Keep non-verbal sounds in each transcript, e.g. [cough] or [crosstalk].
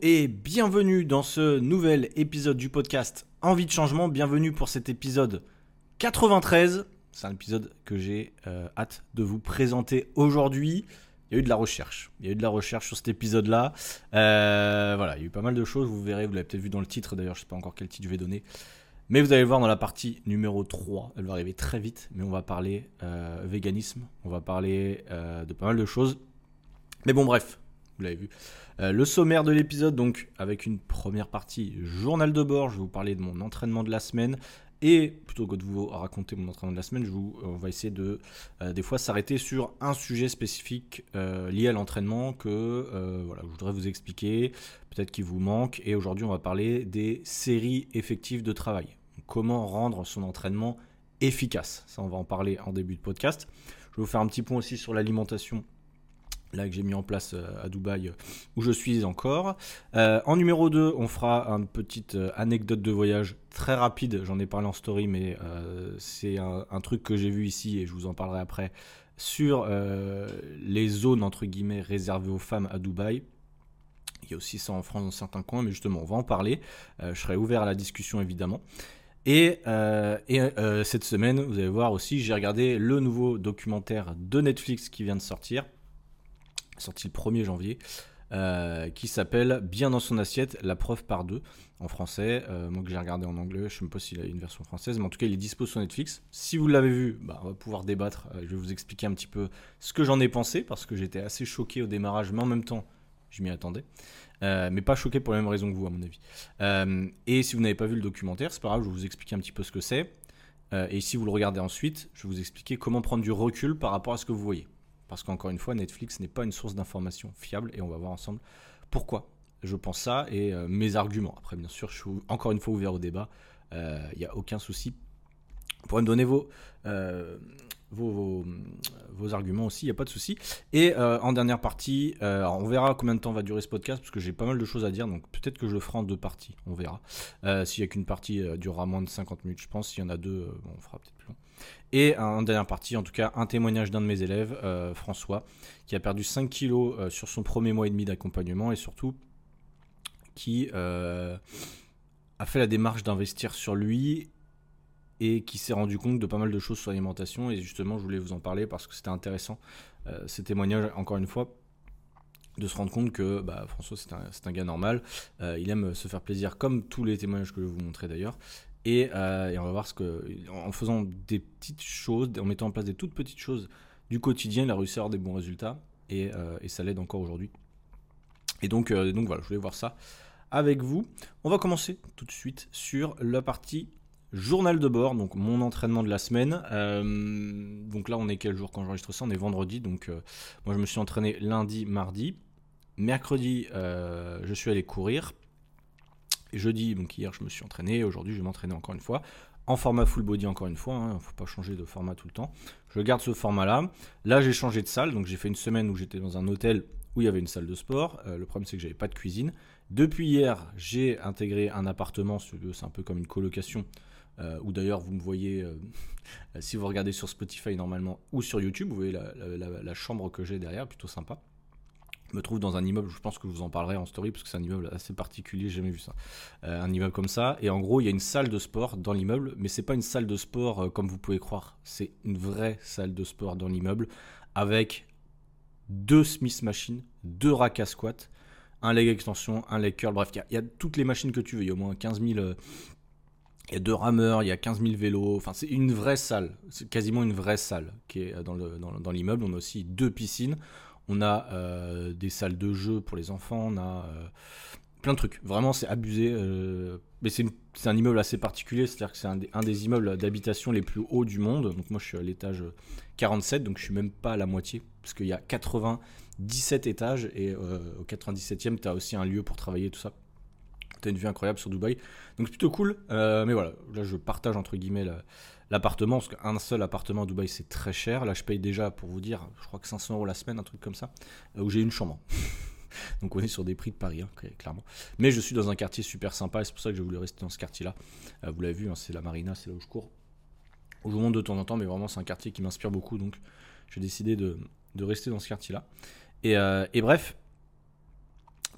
Et bienvenue dans ce nouvel épisode du podcast Envie de changement. Bienvenue pour cet épisode 93. C'est un épisode que j'ai euh, hâte de vous présenter aujourd'hui. Il y a eu de la recherche. Il y a eu de la recherche sur cet épisode-là. Euh, voilà, il y a eu pas mal de choses. Vous verrez, vous l'avez peut-être vu dans le titre. D'ailleurs, je ne sais pas encore quel titre je vais donner. Mais vous allez le voir dans la partie numéro 3. Elle va arriver très vite. Mais on va parler euh, véganisme. On va parler de pas mal de choses. Mais bon, bref, vous l'avez vu. Euh, le sommaire de l'épisode, donc, avec une première partie journal de bord. Je vais vous parler de mon entraînement de la semaine. Et plutôt que de vous raconter mon entraînement de la semaine, vous, on va essayer de euh, des fois s'arrêter sur un sujet spécifique euh, lié à l'entraînement que je voudrais vous expliquer, peut-être qu'il vous manque. Et aujourd'hui, on va parler des séries effectives de travail. comment rendre son entraînement efficace. Ça, on va en parler en début de podcast. Je vais vous faire un petit point aussi sur l'alimentation là que j'ai mis en place euh, à Dubaï, euh, où je suis encore. Euh, en numéro 2, on fera une petite anecdote de voyage très rapide, j'en ai parlé en story, mais c'est un, truc que j'ai vu ici et je vous en parlerai après, sur les zones entre guillemets réservées aux femmes à Dubaï. Il y a aussi ça en France dans certains coins, mais justement, on va en parler. je serai ouvert à la discussion évidemment. Et, et cette semaine, vous allez voir aussi, j'ai regardé le nouveau documentaire de Netflix qui vient de sortir sorti le 1er janvier, euh, qui s'appelle Bien dans son assiette, la preuve par deux en français. Euh, moi que j'ai regardé en anglais, je ne sais pas s'il a une version française, mais en tout cas il est dispo sur Netflix. Si vous l'avez vu, bah, on va pouvoir débattre. Euh, je vais vous expliquer un petit peu ce que j'en ai pensé, parce que j'étais assez choqué au démarrage, mais en même temps, je m'y attendais. mais pas choqué pour la même raison que vous, à mon avis. et si vous n'avez pas vu le documentaire, c'est pas grave, je vais vous expliquer un petit peu ce que c'est. et si vous le regardez ensuite, je vais vous expliquer comment prendre du recul par rapport à ce que vous voyez. Parce qu'encore une fois, Netflix n'est pas une source d'information fiable et on va voir ensemble pourquoi je pense ça et euh, mes arguments. Après, bien sûr, je suis encore une fois ouvert au débat. Il euh, n'y a aucun souci. Vous pourrez me donner vos, euh, vos, vos, arguments aussi, il n'y a pas de souci. Et en dernière partie, on verra combien de temps va durer ce podcast, parce que j'ai pas mal de choses à dire, donc peut-être que je le ferai en deux parties, on verra. S'il n'y a qu'une partie durera moins de 50 minutes, je pense. S'il y en a deux, on fera peut-être plus long. Et en dernière partie, en tout cas, un témoignage d'un de mes élèves, euh, François, qui a perdu 5 kilos euh, sur son premier mois et demi d'accompagnement et surtout qui euh, a fait la démarche d'investir sur lui et qui s'est rendu compte de pas mal de choses sur l'alimentation. Et justement, je voulais vous en parler parce que c'était intéressant, ces témoignages, encore une fois, de se rendre compte que bah, François, c'est un, un, gars normal. il aime se faire plaisir, comme tous les témoignages que je vais vous montrer d'ailleurs. Euh, et, on va voir ce que, en faisant des petites choses, en mettant en place des toutes petites choses du quotidien, il a réussi à avoir des bons résultats et, euh, ça l'aide encore aujourd'hui. Et euh, donc voilà, je voulais voir ça avec vous. On va commencer tout de suite sur la partie journal de bord, donc mon entraînement de la semaine. donc là, on est quel jour quand j'enregistre ça? On est vendredi, donc moi je me suis entraîné lundi, mardi. Mercredi, je suis allé courir jeudi, donc hier, je me suis entraîné. Aujourd'hui, je vais m'entraîner encore une fois. En format full body, encore une fois. Il hein. ne faut pas changer de format tout le temps. Je garde ce format-là. Là, j'ai changé de salle. Donc, j'ai fait une semaine où j'étais dans un hôtel où il y avait une salle de sport. Euh, le problème, c'est que j'avais pas de cuisine. Depuis hier, j'ai intégré un appartement. C'est un peu comme une colocation. Euh, ou d'ailleurs, vous me voyez, euh, [laughs] si vous regardez sur Spotify normalement ou sur YouTube, vous voyez la chambre que j'ai derrière, plutôt sympa me trouve dans un immeuble, je pense que je vous en parlerai en story parce que c'est un immeuble assez particulier, j'ai jamais vu ça. Euh, un immeuble comme ça, et en gros, il y a une salle de sport dans l'immeuble, mais c'est pas une salle de sport euh, comme vous pouvez croire, c'est une vraie salle de sport dans l'immeuble avec deux Smith machines, deux racks à squat, un leg extension, un leg curl, bref, il y, a toutes les machines que tu veux, il y a au moins 15 000. Euh, il y a deux rameurs, il y a 15 000 vélos, enfin c'est une vraie salle, c'est quasiment une vraie salle qui est dans l'immeuble. Dans, on a aussi deux piscines, on a euh, des salles de jeu pour les enfants, on a euh, plein de trucs. Vraiment, c'est abusé. Euh, mais c'est un immeuble assez particulier, c'est-à-dire que c'est un, des immeubles d'habitation les plus hauts du monde. Donc moi, je suis à l'étage 47, donc je suis même pas à la moitié, parce qu'il y a 97 étages, et au 97e, tu as aussi un lieu pour travailler, tout ça. Tu une vue incroyable sur Dubaï. Donc c'est plutôt cool. mais voilà, là, je partage entre guillemets l'appartement, parce qu'un seul appartement à Dubaï c'est très cher. Là je paye déjà pour vous dire, je crois que 500 euros la semaine, un truc comme ça, euh, où j'ai une chambre. [laughs] Donc on est sur des prix de Paris, hein, clairement. Mais je suis dans un quartier super sympa et c'est pour ça que j'ai voulu rester dans ce quartier-là. Euh, vous l'avez vu, hein, c'est la marina, c'est là où je cours. Où je monte de temps en temps, mais vraiment c'est un quartier qui m'inspire beaucoup. Donc j'ai décidé de, rester dans ce quartier-là. Et, euh, et, bref,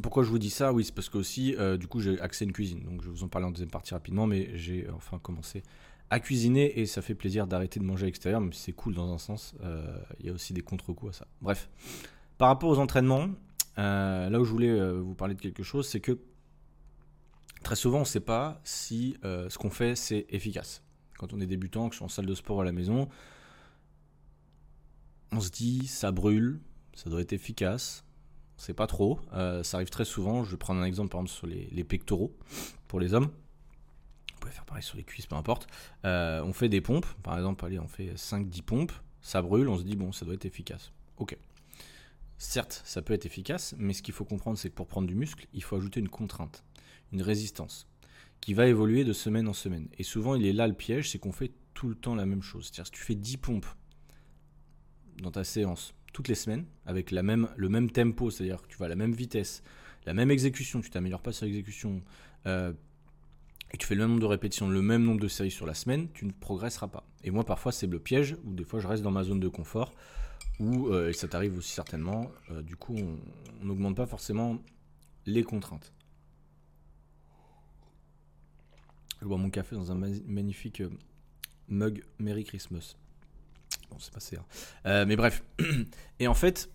pourquoi je vous dis ça? Oui, c'est parce que aussi, du coup, j'ai accès à une cuisine. Donc, je vous en parler en deuxième partie rapidement, mais j'ai enfin commencé à cuisiner et ça fait plaisir d'arrêter de manger à l'extérieur, même si c'est cool dans un sens. Euh, il y a aussi des contre-coups à ça. Bref, par rapport aux entraînements, là où je voulais vous parler de quelque chose, c'est que très souvent, on ne sait pas si ce qu'on fait, c'est efficace. Quand on est débutant, que je suis en salle de sport à la maison, on se dit, ça brûle, ça doit être efficace c'est pas trop. Euh, ça arrive très souvent. Je vais prendre un exemple par exemple sur les, pectoraux pour les hommes. Pouvez faire pareil sur les cuisses, peu importe. Euh, on fait des pompes, par exemple, allez, on fait 5-10 pompes, ça brûle, on se dit bon, ça doit être efficace. Ok. Certes, ça peut être efficace, mais ce qu'il faut comprendre, c'est que pour prendre du muscle, il faut ajouter une contrainte, une résistance, qui va évoluer de semaine en semaine. Et souvent, il est là le piège, c'est qu'on fait tout le temps la même chose. C'est-à-dire, si tu fais 10 pompes dans ta séance, toutes les semaines avec le même tempo, c'est-à-dire que tu vas à la même vitesse, la même exécution, tu t'améliores pas sur l'exécution, euh, et tu fais le même nombre de répétitions, le même nombre de séries sur la semaine, tu ne progresseras pas. Et moi, parfois, c'est le piège, où des fois, je reste dans ma zone de confort, où, euh, et ça t'arrive aussi certainement, euh, du coup, on n'augmente pas forcément les contraintes. Je bois mon café dans un magnifique mug Merry Christmas. Bon, c'est passé. Hein. Euh, mais bref. [clears throat] Et en fait,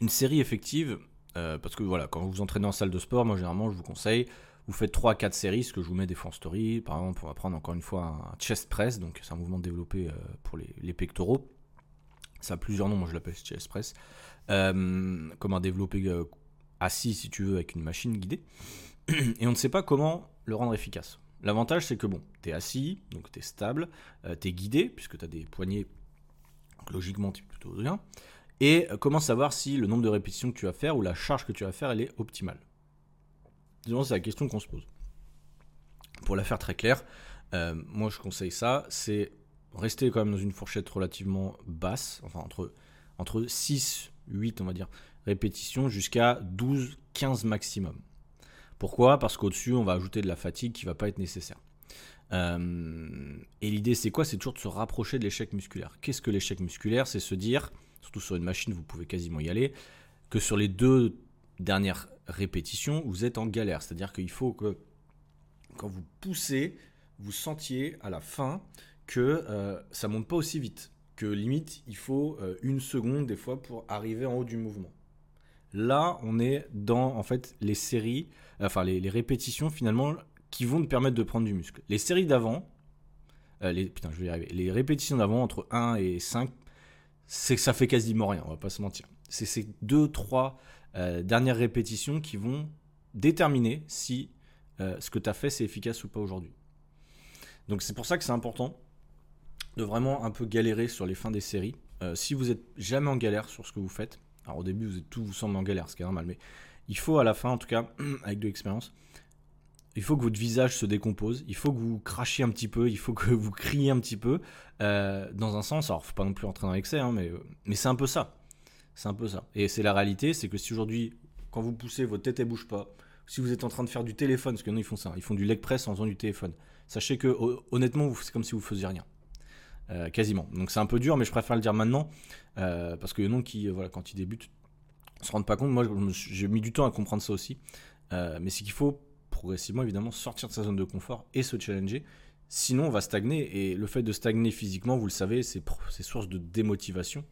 une série effective, euh, parce que voilà, quand vous vous entraînez en salle de sport, moi généralement je vous conseille, vous faites 3 4 séries, ce que je vous mets des en story. Par exemple, on va prendre encore une fois un chest press, donc c'est un mouvement développé euh, pour les, pectoraux. Ça a plusieurs noms, moi je l'appelle chest press. comment développer assis si tu veux avec une machine guidée. Et on ne sait pas comment le rendre efficace. L'avantage, c'est que bon, tu es assis, donc tu es stable, euh, tu es guidé, puisque tu as des poignets, donc logiquement, tu es plutôt bien. Et euh, comment savoir si le nombre de répétitions que tu vas faire ou la charge que tu vas faire, est optimale? C'est la question qu'on se pose. Pour la faire très claire, euh, moi je conseille ça, c'est rester quand même dans une fourchette relativement basse, enfin entre, entre 6, 8 on va dire, répétitions jusqu'à 12, 15 maximum. Pourquoi? Parce qu'au-dessus, on va ajouter de la fatigue qui va pas être nécessaire. Euh, et l'idée, c'est quoi? C'est toujours de se rapprocher de l'échec musculaire. Qu'est-ce que l'échec musculaire? C'est se dire, surtout sur une machine, vous pouvez quasiment y aller, que sur les deux dernières répétitions, vous êtes en galère. C'est-à-dire qu'il faut que quand vous poussez, vous sentiez à la fin que euh, ça monte pas aussi vite. Que limite, il faut euh, une seconde des fois pour arriver en haut du mouvement. Là, on est dans en fait les séries, enfin les, répétitions finalement qui vont nous permettre de prendre du muscle. Les séries d'avant, euh, les, putain, je vais y arriver. Les répétitions d'avant entre 1 et 5, c'est que ça fait quasiment rien, on va pas se mentir. C'est ces 2 3 euh, dernières répétitions qui vont déterminer si euh, ce que tu as fait c'est efficace ou pas aujourd'hui. Donc c'est pour ça que c'est important de vraiment un peu galérer sur les fins des séries. si vous êtes jamais en galère sur ce que vous faites, alors au début, vous êtes, tout vous semble en galère, ce qui est normal, mais il faut à la fin, en tout cas, [clears throat] avec de l'expérience, il faut que votre visage se décompose, il faut que vous crachiez un petit peu, il faut que vous criez un petit peu, euh, dans un sens. Alors, faut pas non plus entrer dans l'excès, hein, mais, mais c'est un peu ça. C'est un peu ça. Et c'est la réalité, c'est que si aujourd'hui, quand vous poussez, votre tête elle bouge pas, si vous êtes en train de faire du téléphone, parce que non, ils font ça, ils font du leg press en faisant du téléphone. Sachez que honnêtement, c'est comme si vous faisiez rien. Euh, quasiment. Donc c'est un peu dur, mais je préfère le dire maintenant, euh, parce que non qui, euh, voilà, quand ils débutent, se rendent pas compte. Moi, j'ai mis du temps à comprendre ça aussi. mais c'est qu'il faut progressivement, évidemment, sortir de sa zone de confort et se challenger. Sinon, on va stagner. Et le fait de stagner physiquement, vous le savez, c'est source de démotivation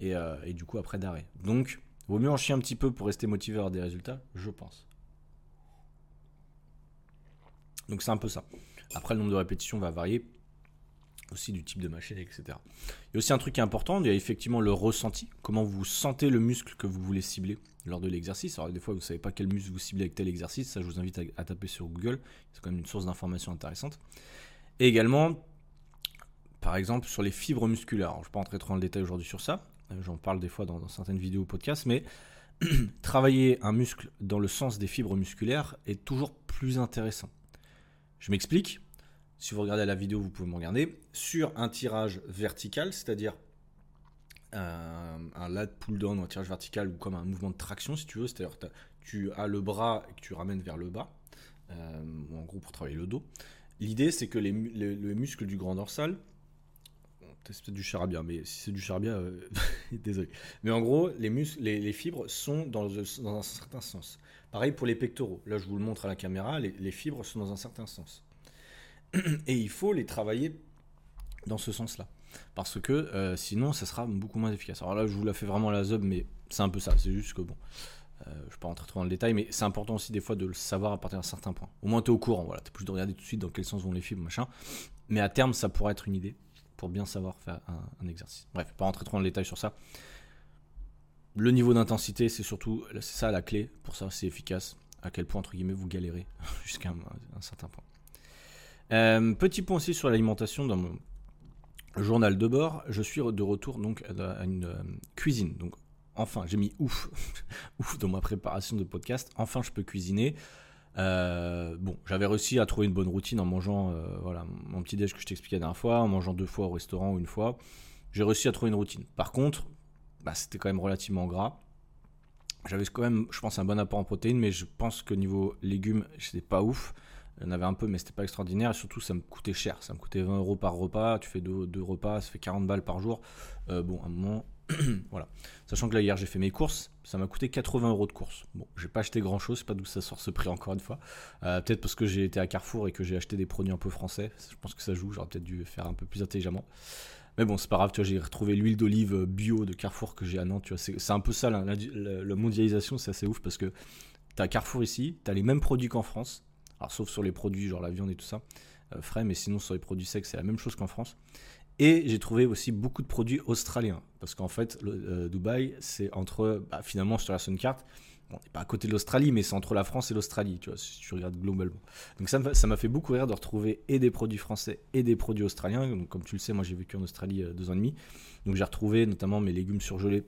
et, et du coup, après, d'arrêt. Donc, vaut mieux en chier un petit peu pour rester motivé à avoir des résultats, je pense. Donc, c'est un peu ça. Après, le nombre de répétitions va varier aussi du type de machine, etc. Il y a aussi un truc qui est important, il y a effectivement le ressenti, comment vous sentez le muscle que vous voulez cibler lors de l'exercice. Alors des fois vous ne savez pas quel muscle vous ciblez avec tel exercice, ça je vous invite à, taper sur Google, c'est quand même une source d'information intéressante. Et également, par exemple, sur les fibres musculaires. je ne vais pas entrer trop dans le détail aujourd'hui sur ça, euh, j'en parle des fois dans, certaines vidéos ou podcasts, mais [clears throat] travailler un muscle dans le sens des fibres musculaires est toujours plus intéressant. Je m'explique, si vous regardez la vidéo, vous pouvez me regarder, sur un tirage vertical, c'est-à-dire un, lat pull down ou un tirage vertical ou comme un mouvement de traction si tu veux, c'est-à-dire tu as le bras et que tu ramènes vers le bas, euh, en gros pour travailler le dos. L'idée c'est que les, muscles du grand dorsal, c'est peut-être du charabia, mais si c'est du charabia, euh, [laughs] désolé. Mais en gros, les, muscles, les, fibres sont dans, un certain sens. Pareil pour les pectoraux. Là, je vous le montre à la caméra, les, fibres sont dans un certain sens. [clears throat] Et il faut les travailler dans ce sens-là. Parce que euh, sinon, ça sera beaucoup moins efficace. Alors là, je vous la fais vraiment à la zob, mais c'est un peu ça. C'est juste que bon, euh, je ne vais pas rentrer trop dans le détail, mais c'est important aussi des fois de le savoir à partir d'un certain point. Au moins, tu es au courant. Voilà, tu plus de regarder tout de suite dans quel sens vont les fibres, machin. Mais à terme, ça pourrait être une idée pour bien savoir faire un, exercice. Bref, pas rentrer trop dans le détail sur ça. Le niveau d'intensité, c'est surtout, ça la clé. Pour ça, c'est efficace. À quel point, entre guillemets, vous galérez [laughs] jusqu'à un, certain point. Euh, petit point aussi sur l'alimentation dans mon journal de bord. Je suis de retour donc à une euh, cuisine. Donc enfin, j'ai mis ouf, [laughs] ouf dans ma préparation de podcast. Enfin, je peux cuisiner. Euh, bon, j'avais réussi à trouver une bonne routine en mangeant euh, voilà, mon petit déj que je t'expliquais la dernière fois, en mangeant deux fois au restaurant ou une fois. J'ai réussi à trouver une routine. Par contre, bah, c'était quand même relativement gras. J'avais quand même, je pense, un bon apport en protéines, mais je pense que niveau légumes, c'était pas ouf. Il y en avait un peu, mais c'était pas extraordinaire. Et surtout, ça me coûtait cher. Ça me coûtait 20 euros par repas. Tu fais deux, repas, ça fait 40 balles par jour. Euh, bon, à un moment, [clears throat] voilà. Sachant que là, hier, j'ai fait mes courses. Ça m'a coûté 80 euros de courses. Bon, j'ai pas acheté grand chose. Pas d'où ça sort ce prix, encore une fois. Euh, peut-être parce que j'ai été à Carrefour et que j'ai acheté des produits un peu français. Je pense que ça joue. J'aurais peut-être dû faire un peu plus intelligemment. Mais bon, c'est pas grave, tu vois, j'ai retrouvé l'huile d'olive bio de Carrefour que j'ai à Nantes, tu vois, c'est un peu ça, la, la, mondialisation, c'est assez ouf parce que t'as Carrefour ici, t'as les mêmes produits qu'en France, alors sauf sur les produits, genre la viande et tout ça, euh, frais, mais sinon sur les produits secs, c'est la même chose qu'en France. Et j'ai trouvé aussi beaucoup de produits australiens. Parce qu'en fait, euh, Dubaï, c'est entre, bah, finalement, sur la Sun carte, bon, on n'est pas à côté de l'Australie, mais c'est entre la France et l'Australie, tu vois, si tu regardes globalement. Donc ça, ça m'a fait beaucoup rire de retrouver et des produits français et des produits australiens. Donc, comme tu le sais, moi j'ai vécu en Australie euh, deux ans et demi. Donc j'ai retrouvé notamment mes légumes surgelés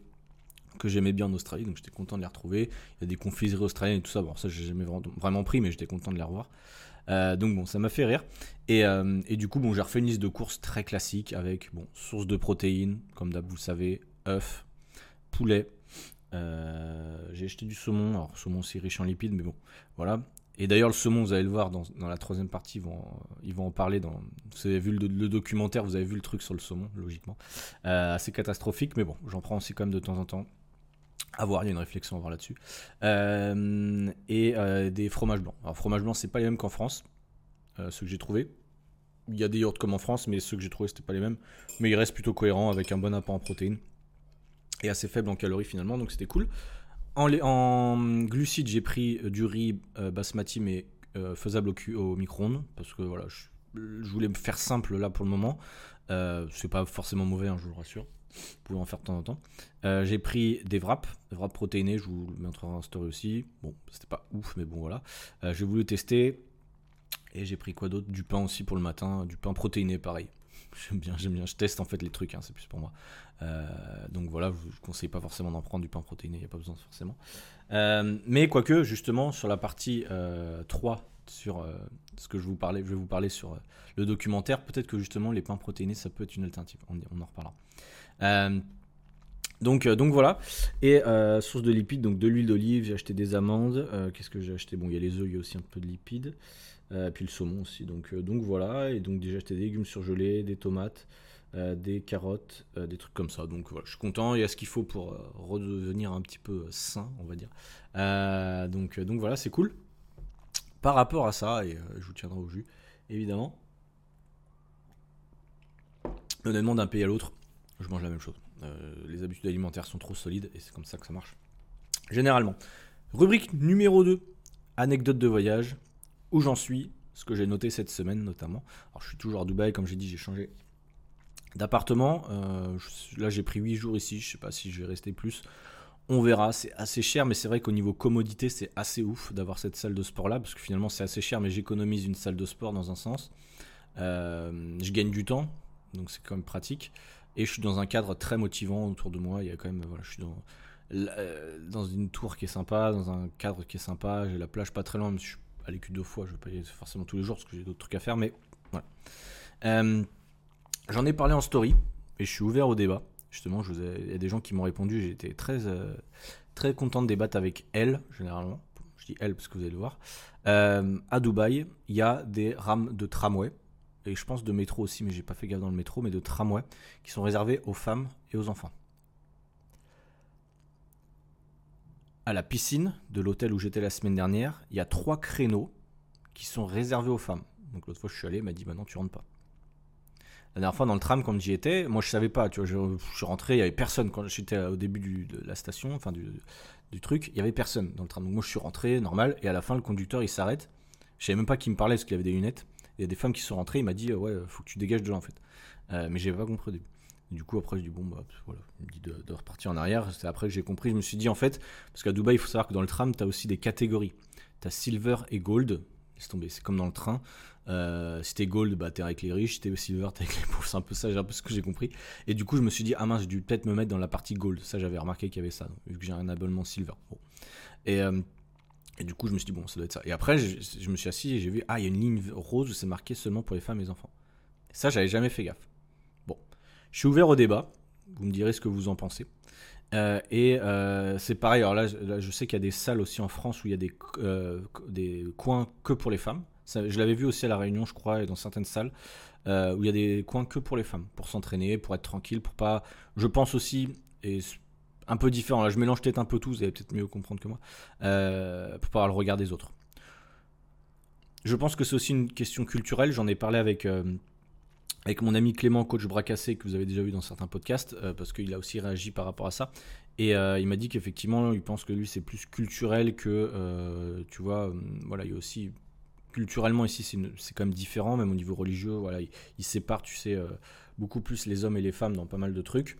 que j'aimais bien en Australie, donc j'étais content de les retrouver. Il y a des confiseries australiennes et tout ça. Bon, ça, j'ai jamais vraiment pris, mais j'étais content de les revoir. Euh, donc bon, ça m'a fait rire. Euh, et, du coup, bon, j'ai refait une liste de courses très classique avec bon, source de protéines, comme d'hab, vous le savez, œufs, poulet. Euh, j'ai acheté du saumon. Alors, saumon, c'est riche en lipides, mais bon, voilà. Et d'ailleurs, le saumon, vous allez le voir dans, la troisième partie, ils vont, ils vont en parler. Dans, vous avez vu le, documentaire, vous avez vu le truc sur le saumon, logiquement. assez catastrophique, mais bon, j'en prends aussi quand même de temps en temps. À voir, il y a une réflexion à voir là-dessus. Euh, et euh, des fromages blancs. Alors, fromage blanc, c'est pas les mêmes qu'en France, euh, ceux que j'ai trouvé. Il y a des yaourts comme en France, mais ceux que j'ai trouvés, c'était pas les mêmes. Mais ils restent plutôt cohérents avec un bon apport en protéines et assez faible en calories finalement, donc c'était cool. En, en glucides, j'ai pris du riz basmati, mais faisable au, micro-ondes, parce que voilà, je, voulais me faire simple là pour le moment. c'est pas forcément mauvais, hein, je vous rassure. Vous pouvez en faire de temps en temps. Euh, j'ai pris des wraps, des wraps protéinés, je vous le mettrai en story aussi. Bon, c'était pas ouf, mais bon voilà. Euh, j'ai voulu tester. Et j'ai pris quoi d'autre? Du pain aussi pour le matin, du pain protéiné pareil. [laughs] J'aime bien, j'aime bien. Je teste en fait les trucs, hein, c'est plus pour moi. Euh, donc voilà, je ne conseille pas forcément d'en prendre du pain protéiné, il n'y a pas besoin forcément. mais quoique, justement, sur la partie 3, sur ce que je, vous parlais, je vais vous parler sur le documentaire, peut-être que justement les pains protéinés, ça peut être une alternative. On en reparlera. Euh, donc, euh, donc voilà. Et euh, source de lipides, donc de l'huile d'olive, j'ai acheté des amandes. Qu'est-ce que j'ai acheté? Bon, il y a les œufs, il y a aussi un peu de lipides. puis le saumon aussi. Donc, donc voilà. Et donc déjà acheté des légumes surgelés, des tomates, des carottes, des trucs comme ça. Donc voilà, je suis content. Il y a ce qu'il faut pour redevenir un petit peu sain, on va dire. donc, donc voilà, c'est cool. Par rapport à ça, et je vous tiendrai au jus, évidemment. Honnêtement, d'un pays à l'autre, je mange la même chose. Euh, les habitudes alimentaires sont trop solides et c'est comme ça que ça marche. Généralement. Rubrique numéro 2, anecdote de voyage. Où j'en suis, ce que j'ai noté cette semaine notamment. Alors je suis toujours à Dubaï, comme j'ai dit, j'ai changé d'appartement. Euh, là j'ai pris 8 jours ici, je sais pas si je vais rester plus. On verra, c'est assez cher, mais c'est vrai qu'au niveau commodité, c'est assez ouf d'avoir cette salle de sport là, parce que finalement c'est assez cher, mais j'économise une salle de sport dans un sens. Euh, je gagne du temps, donc c'est quand même pratique. Et je suis dans un cadre très motivant autour de moi. Il y a quand même, voilà, je suis dans, euh, dans une tour qui est sympa, dans un cadre qui est sympa. J'ai la plage pas très loin, mais je suis allé que deux fois. Je vais pas y aller forcément tous les jours parce que j'ai d'autres trucs à faire, mais voilà. Euh, j'en ai parlé en story et je suis ouvert au débat. Justement, il y a des gens qui m'ont répondu. Été très, euh, très content de débattre avec elle, généralement. Je dis elle parce que vous allez le voir. à Dubaï, il y a des rames de tramway et je pense de métro aussi, mais j'ai pas fait gaffe dans le métro, mais de tramway, qui sont réservés aux femmes et aux enfants. À la piscine de l'hôtel où j'étais la semaine dernière, il y a trois créneaux qui sont réservés aux femmes. Donc l'autre fois je suis allé, il m'a dit bah non tu rentres pas. La dernière fois dans le tram quand j'y étais, moi je savais pas, tu vois, je, suis rentré, il y avait personne quand j'étais au début de la station, enfin du, du truc, il y avait personne dans le tram. Donc moi je suis rentré normal et à la fin le conducteur il s'arrête. Je savais même pas qui me parlait parce qu'il avait des lunettes. Il y a des femmes qui sont rentrées, il m'a dit ouais faut que tu dégages de là en fait. Euh, mais j'avais pas compris du coup après je dis bon bah voilà, il me dit de, repartir en arrière. C'est après que j'ai compris, je me suis dit en fait parce qu'à Dubaï il faut savoir que dans le tram tu as aussi des catégories. Tu as silver et gold. Laisse tomber, c'est comme dans le train. Euh, si t'es gold, bah t'es avec les riches, si t'es silver, t'es avec les pauvres. C'est un peu ça, j'ai un peu ce que j'ai compris. Et du coup, je me suis dit, ah mince, j'ai dû peut-être me mettre dans la partie gold. Ça, j'avais remarqué qu'il y avait ça, vu que j'ai un abonnement silver. Et, euh, et, du coup, je me suis dit, bon, ça doit être ça. Et après, je, me suis assis et j'ai vu, ah, il y a une ligne rose où c'est marqué seulement pour les femmes et les enfants. ça, j'avais jamais fait gaffe. Bon, je suis ouvert au débat. Vous me direz ce que vous en pensez. Euh, et euh, c'est pareil, alors là, je sais qu'il y a des salles aussi en France où il y a des, des coins que pour les femmes je l'avais vu aussi à La Réunion, je crois, et dans certaines salles, euh, où il y a des coins que pour les femmes, pour s'entraîner, pour être tranquille, pour pas. Je pense aussi, et un peu différent, là je mélange peut-être un peu tout, vous allez peut-être mieux comprendre que moi, euh, pour pas avoir le regard des autres. Je pense que c'est aussi une question culturelle, j'en ai parlé avec, euh, mon ami Clément, coach bracassé, que vous avez déjà vu dans certains podcasts, parce qu'il a aussi réagi par rapport à ça. Et il m'a dit qu'effectivement, il pense que lui, c'est plus culturel que, tu vois, voilà, il y a aussi culturellement ici c'est quand même différent, même au niveau religieux, voilà, ils, séparent, tu sais, euh, beaucoup plus les hommes et les femmes dans pas mal de trucs.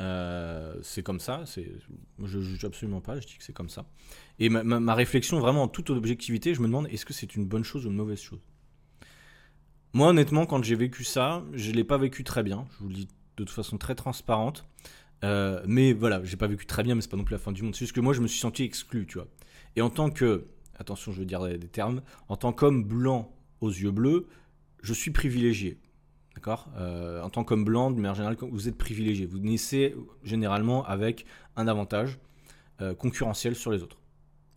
Euh, c'est comme ça, je ne juge absolument pas, je dis que c'est comme ça. Et ma, réflexion, vraiment en toute objectivité, je me demande est-ce que c'est une bonne chose ou une mauvaise chose? Moi, honnêtement, quand j'ai vécu ça, je ne l'ai pas vécu très bien, je vous le dis de toute façon très transparente. Euh, mais voilà, j'ai pas vécu très bien, mais c'est pas non plus la fin du monde. C'est juste que moi, je me suis senti exclu, tu vois. Et en tant que attention, je veux dire des termes, en tant qu'homme blanc aux yeux bleus, je suis privilégié. Euh, En tant qu'homme blanc, de manière générale, vous êtes privilégié. Vous naissez généralement avec un avantage euh, concurrentiel sur les autres.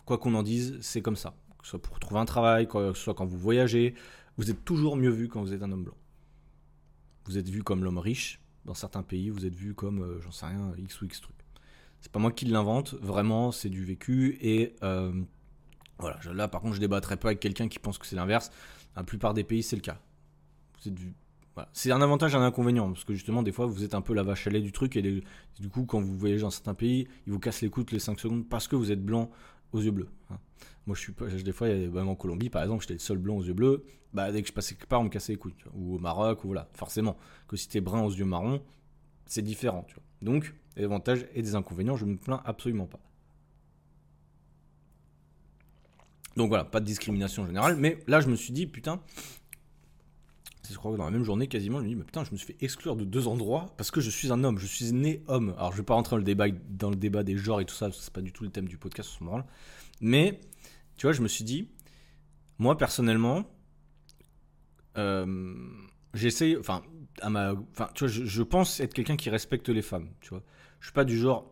Quoi qu'on en dise, c'est comme ça. Que ce soit pour trouver un travail, que ce soit quand vous voyagez, vous êtes toujours mieux vu quand vous êtes un homme blanc. Vous êtes vu comme l'homme riche. Dans certains pays, vous êtes vu comme, euh, j'en sais rien, X ou X truc. C'est pas moi qui l'invente, vraiment, c'est du vécu. Et voilà, là par contre je débattrai pas avec quelqu'un qui pense que c'est l'inverse. La plupart des pays c'est le cas. C'est un avantage et un inconvénient, parce que justement des fois vous êtes un peu la vache à lait du truc, et du coup quand vous voyagez dans certains pays, ils vous cassent les coudes les 5 secondes parce que vous êtes blanc aux yeux bleus. Hein. Moi je suis pas, des fois, même en Colombie par exemple, j'étais le seul blanc aux yeux bleus, bah, dès que je passais quelque part on me cassait les coudes, ou au Maroc, ou voilà, forcément, que si t'es brun aux yeux marrons, c'est différent. Tu vois. Donc, des avantages et des inconvénients, je me plains absolument pas. Donc voilà, pas de discrimination en général. Mais là, je me suis dit, putain, je crois que dans la même journée, quasiment, je me dis, mais putain, je me suis fait exclure de deux endroits parce que je suis un homme, je suis né homme. Alors, je vais pas rentrer dans le débat, dans le débat des genres et tout ça, parce que c'est pas du tout le thème du podcast, ce moment-là. Mais, tu vois, je me suis dit, moi, personnellement, euh, j'essaye, enfin, à ma, enfin, tu vois, je, pense être quelqu'un qui respecte les femmes, tu vois. Je suis pas du genre,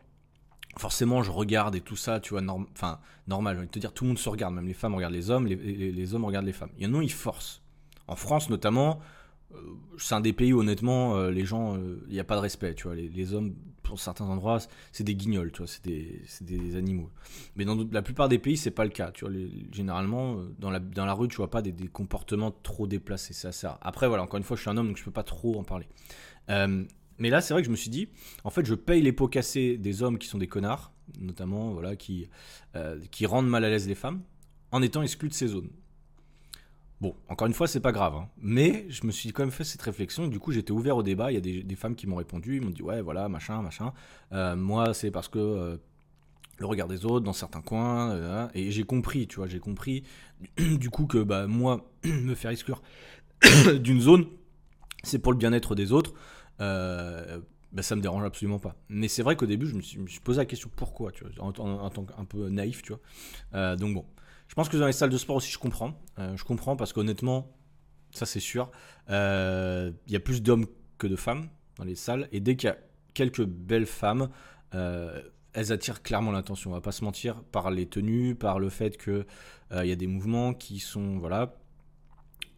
forcément je regarde et tout ça, tu vois, enfin normal, je vais te dire, tout le monde se regarde, même les femmes regardent les hommes, les, hommes regardent les femmes. Il y en a, ils forcent. En France notamment, euh, c'est un des pays où honnêtement, euh, les gens, euh, il n'y a pas de respect, tu vois, les, hommes, pour certains endroits, c'est des guignols, tu vois, c'est des, animaux. Mais dans la plupart des pays, c'est pas le cas, tu vois, généralement, dans la, dans la rue, tu vois pas des, comportements trop déplacés, rare. Après, voilà, encore une fois, je suis un homme, donc je peux pas trop en parler. Mais là, c'est vrai que je me suis dit, en fait, je paye les pots cassés des hommes qui sont des connards, notamment, voilà, qui, euh, qui rendent mal à l'aise les femmes, en étant exclus de ces zones. Encore une fois, c'est pas grave, hein. mais je me suis quand même fait cette réflexion. Du coup, j'étais ouvert au débat. Il y a des, femmes qui m'ont répondu, ils m'ont dit ouais, voilà, machin, machin. Euh, moi, c'est parce que euh, le regard des autres dans certains coins, et j'ai compris, tu vois, j'ai compris. [clears throat] Du coup, que bah moi, [clears throat] me faire exclure [clears throat] d'une zone, c'est pour le bien-être des autres euh, bah, ça me dérange absolument pas. Mais c'est vrai qu'au début, je me, suis, posé la question pourquoi, tu vois, en, tant qu'un peu naïf, tu vois. Euh, donc bon, je pense que dans les salles de sport aussi, je comprends. Euh, je comprends parce qu'honnêtement, ça c'est sûr, euh, il y a plus d'hommes que de femmes dans les salles. Et dès qu'il y a quelques belles femmes, elles attirent clairement l'attention. On va pas se mentir par les tenues, par le fait que il y a des mouvements qui sont voilà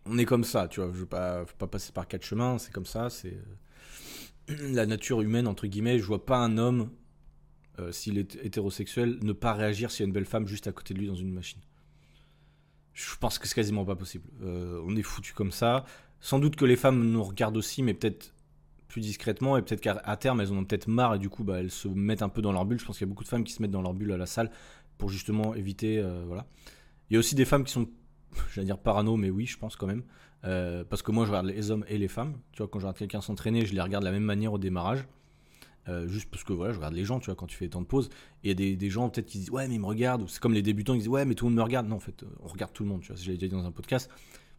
on est comme ça, tu vois. Je veux pas, faut pas passer par quatre chemins, c'est comme ça, c'est euh, [clears throat] la nature humaine, entre guillemets. Je vois pas un homme, euh, s'il est hétérosexuel, ne pas réagir s'il y a une belle femme juste à côté de lui dans une machine. Je pense que c'est quasiment pas possible. Euh, on est foutu comme ça. Sans doute que les femmes nous regardent aussi, mais peut-être plus discrètement et peut-être qu'à terme elles en ont peut-être marre et du coup bah, elles se mettent un peu dans leur bulle. Je pense qu'il y a beaucoup de femmes qui se mettent dans leur bulle à la salle pour justement éviter. voilà. Il y a aussi des femmes qui sont [laughs] j'allais dire parano, mais oui, je pense quand même. Euh, parce que moi, je regarde les hommes et les femmes. Tu vois, quand je regarde quelqu'un s'entraîner, je les regarde de la même manière au démarrage. Euh, juste parce que voilà, je regarde les gens, tu vois, quand tu fais tant de pauses. Et il y a des, des gens peut-être qui disent Ouais, mais ils me regardent. C'est comme les débutants, ils disent Ouais, mais tout le monde me regarde. Non, en fait, on regarde tout le monde. Tu vois, je l'ai déjà dit dans un podcast.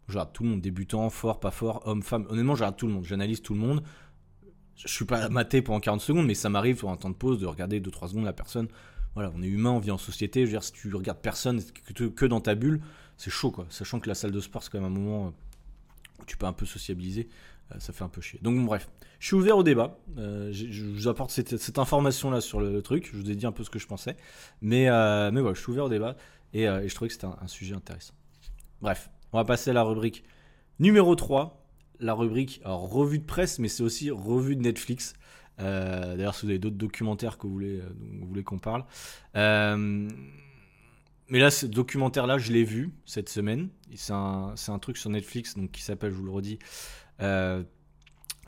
Je regarde tout le monde, débutant, fort, pas fort, homme, femme. Honnêtement, je regarde tout le monde. J'analyse tout le monde. Je suis pas maté pendant 40 secondes, mais ça m'arrive sur un temps de pause de regarder 2-3 secondes la personne. Voilà, on est humain, on vit en société. Je veux dire, si tu regardes personne que, dans ta bulle, c'est chaud quoi. Sachant que la salle de sport c'est quand même un moment où tu peux un peu sociabiliser, euh, ça fait un peu chier. Donc bref, je suis ouvert au débat. Euh, je, vous apporte cette, information là sur le, truc. Je vous ai dit un peu ce que je pensais, mais euh, mais voilà, je suis ouvert au débat et, je trouvais que c'était un, sujet intéressant. Bref, on va passer à la rubrique numéro 3. La rubrique revue de presse, mais c'est aussi revue de Netflix. D'ailleurs, si vous avez d'autres documentaires que vous voulez, vous voulez qu'on parle. Euh, mais là, ce documentaire-là, je l'ai vu cette semaine. C'est un, un, truc sur Netflix donc, qui s'appelle, je vous le redis, euh,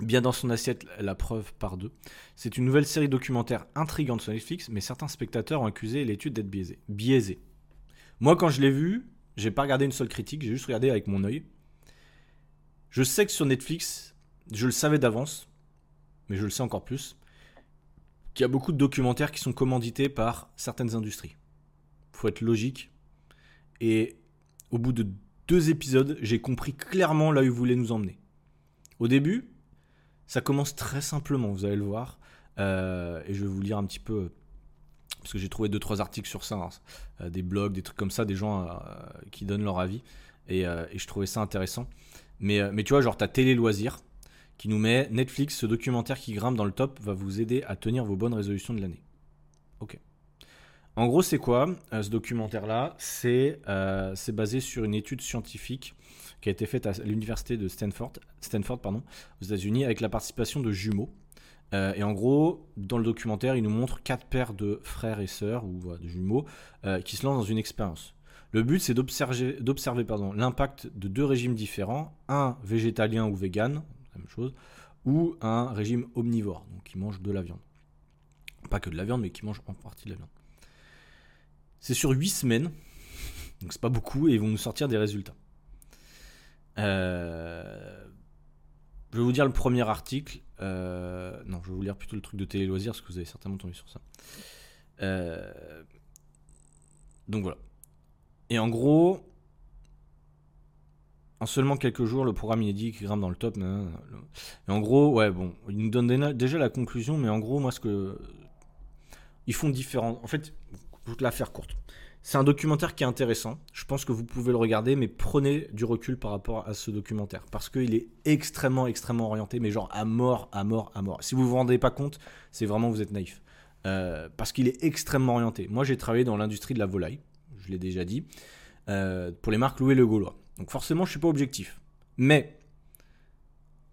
Bien dans son assiette, la preuve par deux. C'est une nouvelle série documentaire intrigante sur Netflix, mais certains spectateurs ont accusé l'étude d'être biaisée. biaisée. Moi, quand je l'ai vu, j'ai pas regardé une seule critique, j'ai juste regardé avec mon œil. Je sais que sur Netflix, je le savais d'avance, mais je le sais encore plus, qu'il y a beaucoup de documentaires qui sont commandités par certaines industries faut être logique. Et au bout de deux épisodes, j'ai compris clairement là où il voulait nous emmener. Au début, ça commence très simplement, vous allez le voir. Euh, et je vais vous lire un petit peu, parce que j'ai trouvé deux trois articles sur ça, hein. euh, des blogs, des trucs comme ça, des gens euh, qui donnent leur avis. Et, je trouvais ça intéressant. Mais, tu vois, genre, t'as Télé Loisirs qui nous met Netflix, ce documentaire qui grimpe dans le top va vous aider à tenir vos bonnes résolutions de l'année. En gros, c'est quoi euh, ce documentaire-là? Euh, C'est basé sur une étude scientifique qui a été faite à l'université de Stanford, Stanford pardon, aux États-Unis avec la participation de jumeaux. Euh, et en gros, dans le documentaire, il nous montre quatre paires de frères et sœurs, ou de jumeaux, qui se lancent dans une expérience. Le but, c'est d'observer, l'impact de deux régimes différents, un végétalien ou vegan, même chose, ou un régime omnivore, donc qui mange de la viande. Pas que de la viande, mais qui mange en partie de la viande. C'est sur 8 semaines, donc c'est pas beaucoup, et ils vont nous sortir des résultats. Euh, je vais vous dire le premier article. Euh, non, je vais vous lire plutôt le truc de télé loisirs parce que vous avez certainement tombé sur ça. Euh, donc voilà. Et en gros, en seulement quelques jours, le programme inédit qui grimpe dans le top. Et en gros, ouais, bon, il nous donne déjà la conclusion, mais en gros, moi, ce que. Ils font différent. En fait, vais te la faire courte. C'est un documentaire qui est intéressant. Je pense que vous pouvez le regarder, mais prenez du recul par rapport à ce documentaire. Parce qu'il est extrêmement, extrêmement orienté, mais genre à mort, à mort, à mort. Si vous ne vous rendez pas compte, c'est vraiment vous êtes naïf. Euh, parce qu'il est extrêmement orienté. Moi, j'ai travaillé dans l'industrie de la volaille, je l'ai déjà dit, euh, pour les marques Louis Le Gaulois. Donc forcément, je suis pas objectif. Mais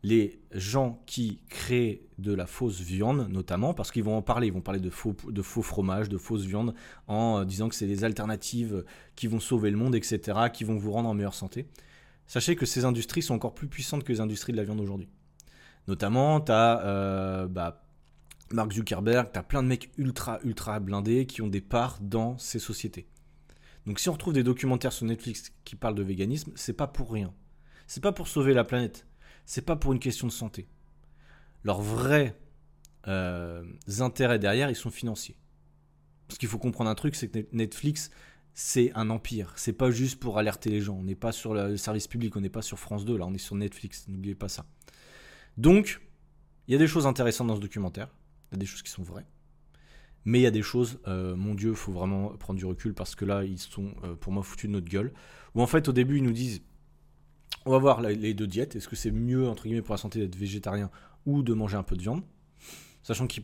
les gens qui créent de la fausse viande, notamment, parce qu'ils vont en parler, ils vont parler de faux, fromages, de fausses viandes, en euh, disant que c'est des alternatives qui vont sauver le monde, etc., qui vont vous rendre en meilleure santé. Sachez que ces industries sont encore plus puissantes que les industries de la viande aujourd'hui. Notamment, tu as euh, bah, Mark Zuckerberg, tu as plein de mecs ultra, ultra blindés qui ont des parts dans ces sociétés. Donc si on retrouve des documentaires sur Netflix qui parlent de véganisme, c'est pas pour rien. C'est pas pour sauver la planète c'est pas pour une question de santé. Leurs vrais euh, intérêts derrière, ils sont financiers. Parce qu'il faut comprendre un truc, c'est que Netflix, c'est un empire. C'est pas juste pour alerter les gens. On n'est pas sur le service public, on n'est pas sur France 2, là, on est sur Netflix. N'oubliez pas ça. Donc, il y a des choses intéressantes dans ce documentaire. Il y a des choses qui sont vraies. Mais il y a des choses, euh, mon Dieu, il faut vraiment prendre du recul parce que là, ils sont, euh, pour moi, foutus de notre gueule. Ou en fait, au début, ils nous disent on va voir les deux diètes. Est-ce que c'est mieux, entre guillemets, pour la santé d'être végétarien ou de manger un peu de viande? Sachant qu'ils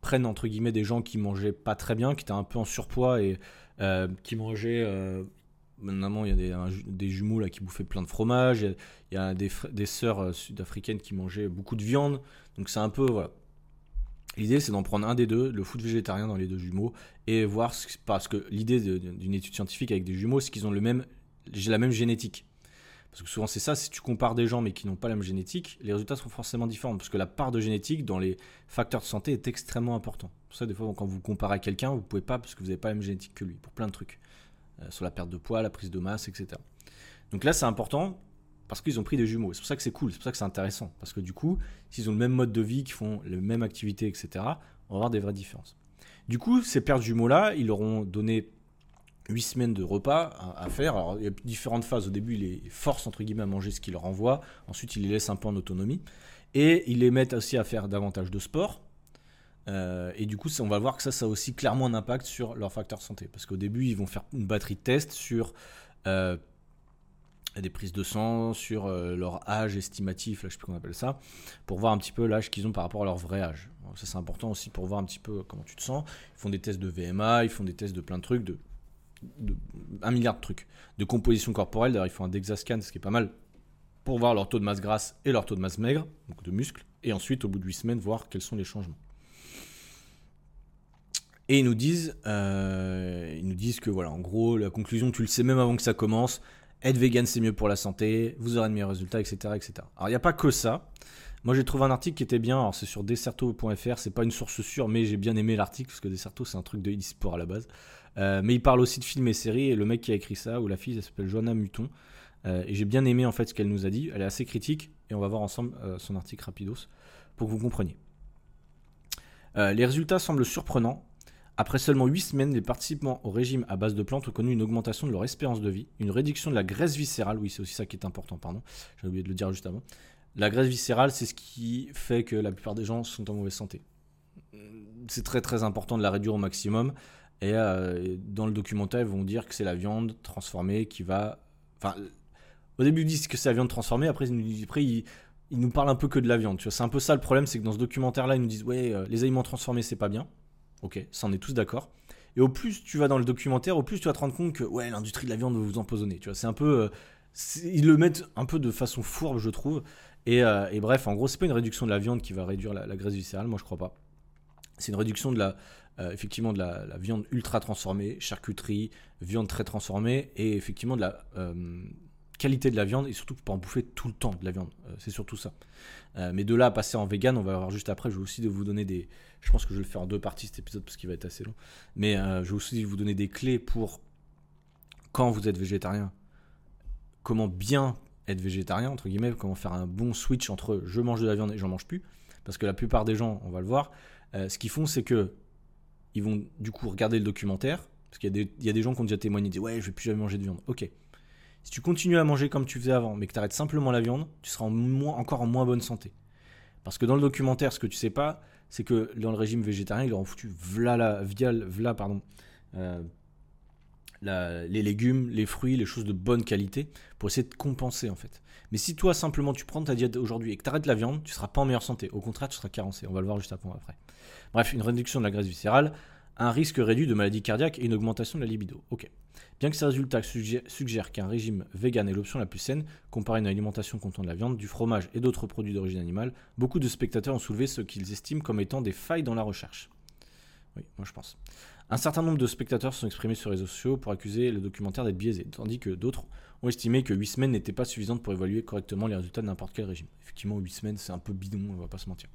prennent, entre guillemets, des gens qui mangeaient pas très bien, qui étaient un peu en surpoids et euh, qui mangeaient euh, Maintenant, il y a des, jumeaux là qui bouffaient plein de fromage. Il y a, des, des sœurs euh, sud-africaines qui mangeaient beaucoup de viande. Donc c'est un peu. L'idée, c'est d'en prendre un des deux, le foot végétarien dans les deux jumeaux, et voir ce, parce que l'idée d'une étude scientifique avec des jumeaux, c'est qu'ils ont le même, la même génétique. Parce que souvent c'est ça, si tu compares des gens mais qui n'ont pas la même génétique, les résultats sont forcément différents. Parce que la part de génétique dans les facteurs de santé est extrêmement important. Pour ça, des fois, quand vous comparez quelqu'un, vous pouvez pas parce que vous n'avez pas la même génétique que lui, pour plein de trucs. Euh, sur la perte de poids, la prise de masse, etc. Donc là, c'est important parce qu'ils ont pris des jumeaux. C'est pour ça que c'est cool, c'est pour ça que c'est intéressant. Parce que du coup, s'ils ont le même mode de vie, qu'ils font les mêmes activités, etc., on va avoir des vraies différences. Du coup, ces paires de jumeaux-là, ils leur ont donné 8 semaines de repas à, faire. Alors, il y a différentes phases. Au début, il les force, entre guillemets, à manger ce qu'il leur envoie. Ensuite, il les laisse un peu en autonomie. Et il les met aussi à faire davantage de sport. Euh, et du coup, on va voir que ça, ça a aussi clairement un impact sur leur facteur santé. Parce qu'au début, ils vont faire une batterie de tests sur euh, des prises de sang, sur euh, leur âge estimatif, là, je sais plus comment on appelle ça, pour voir un petit peu l'âge qu'ils ont par rapport à leur vrai âge. ça, c'est important aussi pour voir un petit peu comment tu te sens. Ils font des tests de VMA, ils font des tests de plein de trucs, de un milliard de trucs. De composition corporelle, d'ailleurs, ils font un DEXA-scan, ce qui est pas mal, pour voir leur taux de masse grasse et leur taux de masse maigre, donc de muscles, et ensuite, au bout de 8 semaines, voir quels sont les changements. Et ils nous disent, euh, ils nous disent que voilà, en gros, la conclusion, tu le sais même avant que ça commence, être vegan c'est mieux pour la santé, vous aurez de meilleurs résultats, etc. etc. Alors il n'y a pas que ça. Moi j'ai trouvé un article qui était bien, alors c'est sur desserto.fr, c'est pas une source sûre, mais j'ai bien aimé l'article parce que Desserto c'est un truc de e-sport à la base. Euh, mais il parle aussi de films et séries, et le mec qui a écrit ça, ou la fille, elle s'appelle Joanna Muton. Euh, et j'ai bien aimé en fait ce qu'elle nous a dit. Elle est assez critique, et on va voir ensemble euh, son article rapidos pour que vous compreniez. les résultats semblent surprenants. Après seulement 8 semaines, les participants au régime à base de plantes ont connu une augmentation de leur espérance de vie, une réduction de la graisse viscérale, oui c'est aussi ça qui est important, pardon, j'ai oublié de le dire juste avant. La graisse viscérale, c'est ce qui fait que la plupart des gens sont en mauvaise santé. C'est très très important de la réduire au maximum. Et euh, dans le documentaire, ils vont dire que c'est la viande transformée qui va. Enfin, au début, ils disent que c'est la viande transformée, après, ils nous, parlent un peu que de la viande. C'est un peu ça le problème, c'est que dans ce documentaire-là, ils nous disent Ouais, euh, les aliments transformés, c'est pas bien. Ok, ça, on est tous d'accord. Et au plus tu vas dans le documentaire, au plus tu vas te rendre compte que ouais, l'industrie de la viande va vous empoisonner. Tu vois, c'est un peu. Euh, ils le mettent un peu de façon fourbe, je trouve. Et, et bref, en gros, c'est pas une réduction de la viande qui va réduire la, la graisse viscérale, moi je crois pas. C'est une réduction de la, euh, effectivement de la, viande ultra transformée, charcuterie, viande très transformée, et effectivement de la euh, qualité de la viande, et surtout pour en bouffer tout le temps de la viande. Euh, c'est surtout ça. mais de là à passer en vegan, on va voir juste après, je vais aussi vous donner des... Je pense que je vais le faire en deux parties cet épisode parce qu'il va être assez long. Mais je vais aussi vous donner des clés pour quand vous êtes végétarien, comment bien être végétarien, entre guillemets, comment faire un bon switch entre je mange de la viande et j'en mange plus. Parce que la plupart des gens, on va le voir, ce qu'ils font, c'est que ils vont du coup regarder le documentaire, parce qu'il y, a des gens qui ont déjà témoigné, disent ouais, je vais plus jamais manger de viande. Ok. Si tu continues à manger comme tu faisais avant, mais que tu arrêtes simplement la viande, tu seras encore en moins bonne santé. Parce que dans le documentaire, ce que tu sais pas, c'est que dans le régime végétarien, ils leur ont foutu vla, la, vla pardon, euh, les légumes, les fruits, les choses de bonne qualité pour essayer de compenser en fait. Mais si toi simplement tu prends ta diète aujourd'hui et que tu arrêtes la viande, tu seras pas en meilleure santé. Au contraire, tu seras carencé. On va le voir juste après. Bref, une réduction de la graisse viscérale, un risque réduit de maladie cardiaque et une augmentation de la libido. Ok. Bien que ces résultats suggèrent qu'un régime vegan est l'option la plus saine, comparé à une alimentation contenant de la viande, du fromage et d'autres produits d'origine animale, beaucoup de spectateurs ont soulevé ce qu'ils estiment comme étant des failles dans la recherche. Oui, moi je pense. Un certain nombre de spectateurs se sont exprimés sur les réseaux sociaux pour accuser le documentaire d'être biaisé, tandis que d'autres ont estimé que 8 semaines n'étaient pas suffisantes pour évaluer correctement les résultats de n'importe quel régime. Effectivement, 8 semaines, c'est un peu bidon, on va pas se mentir.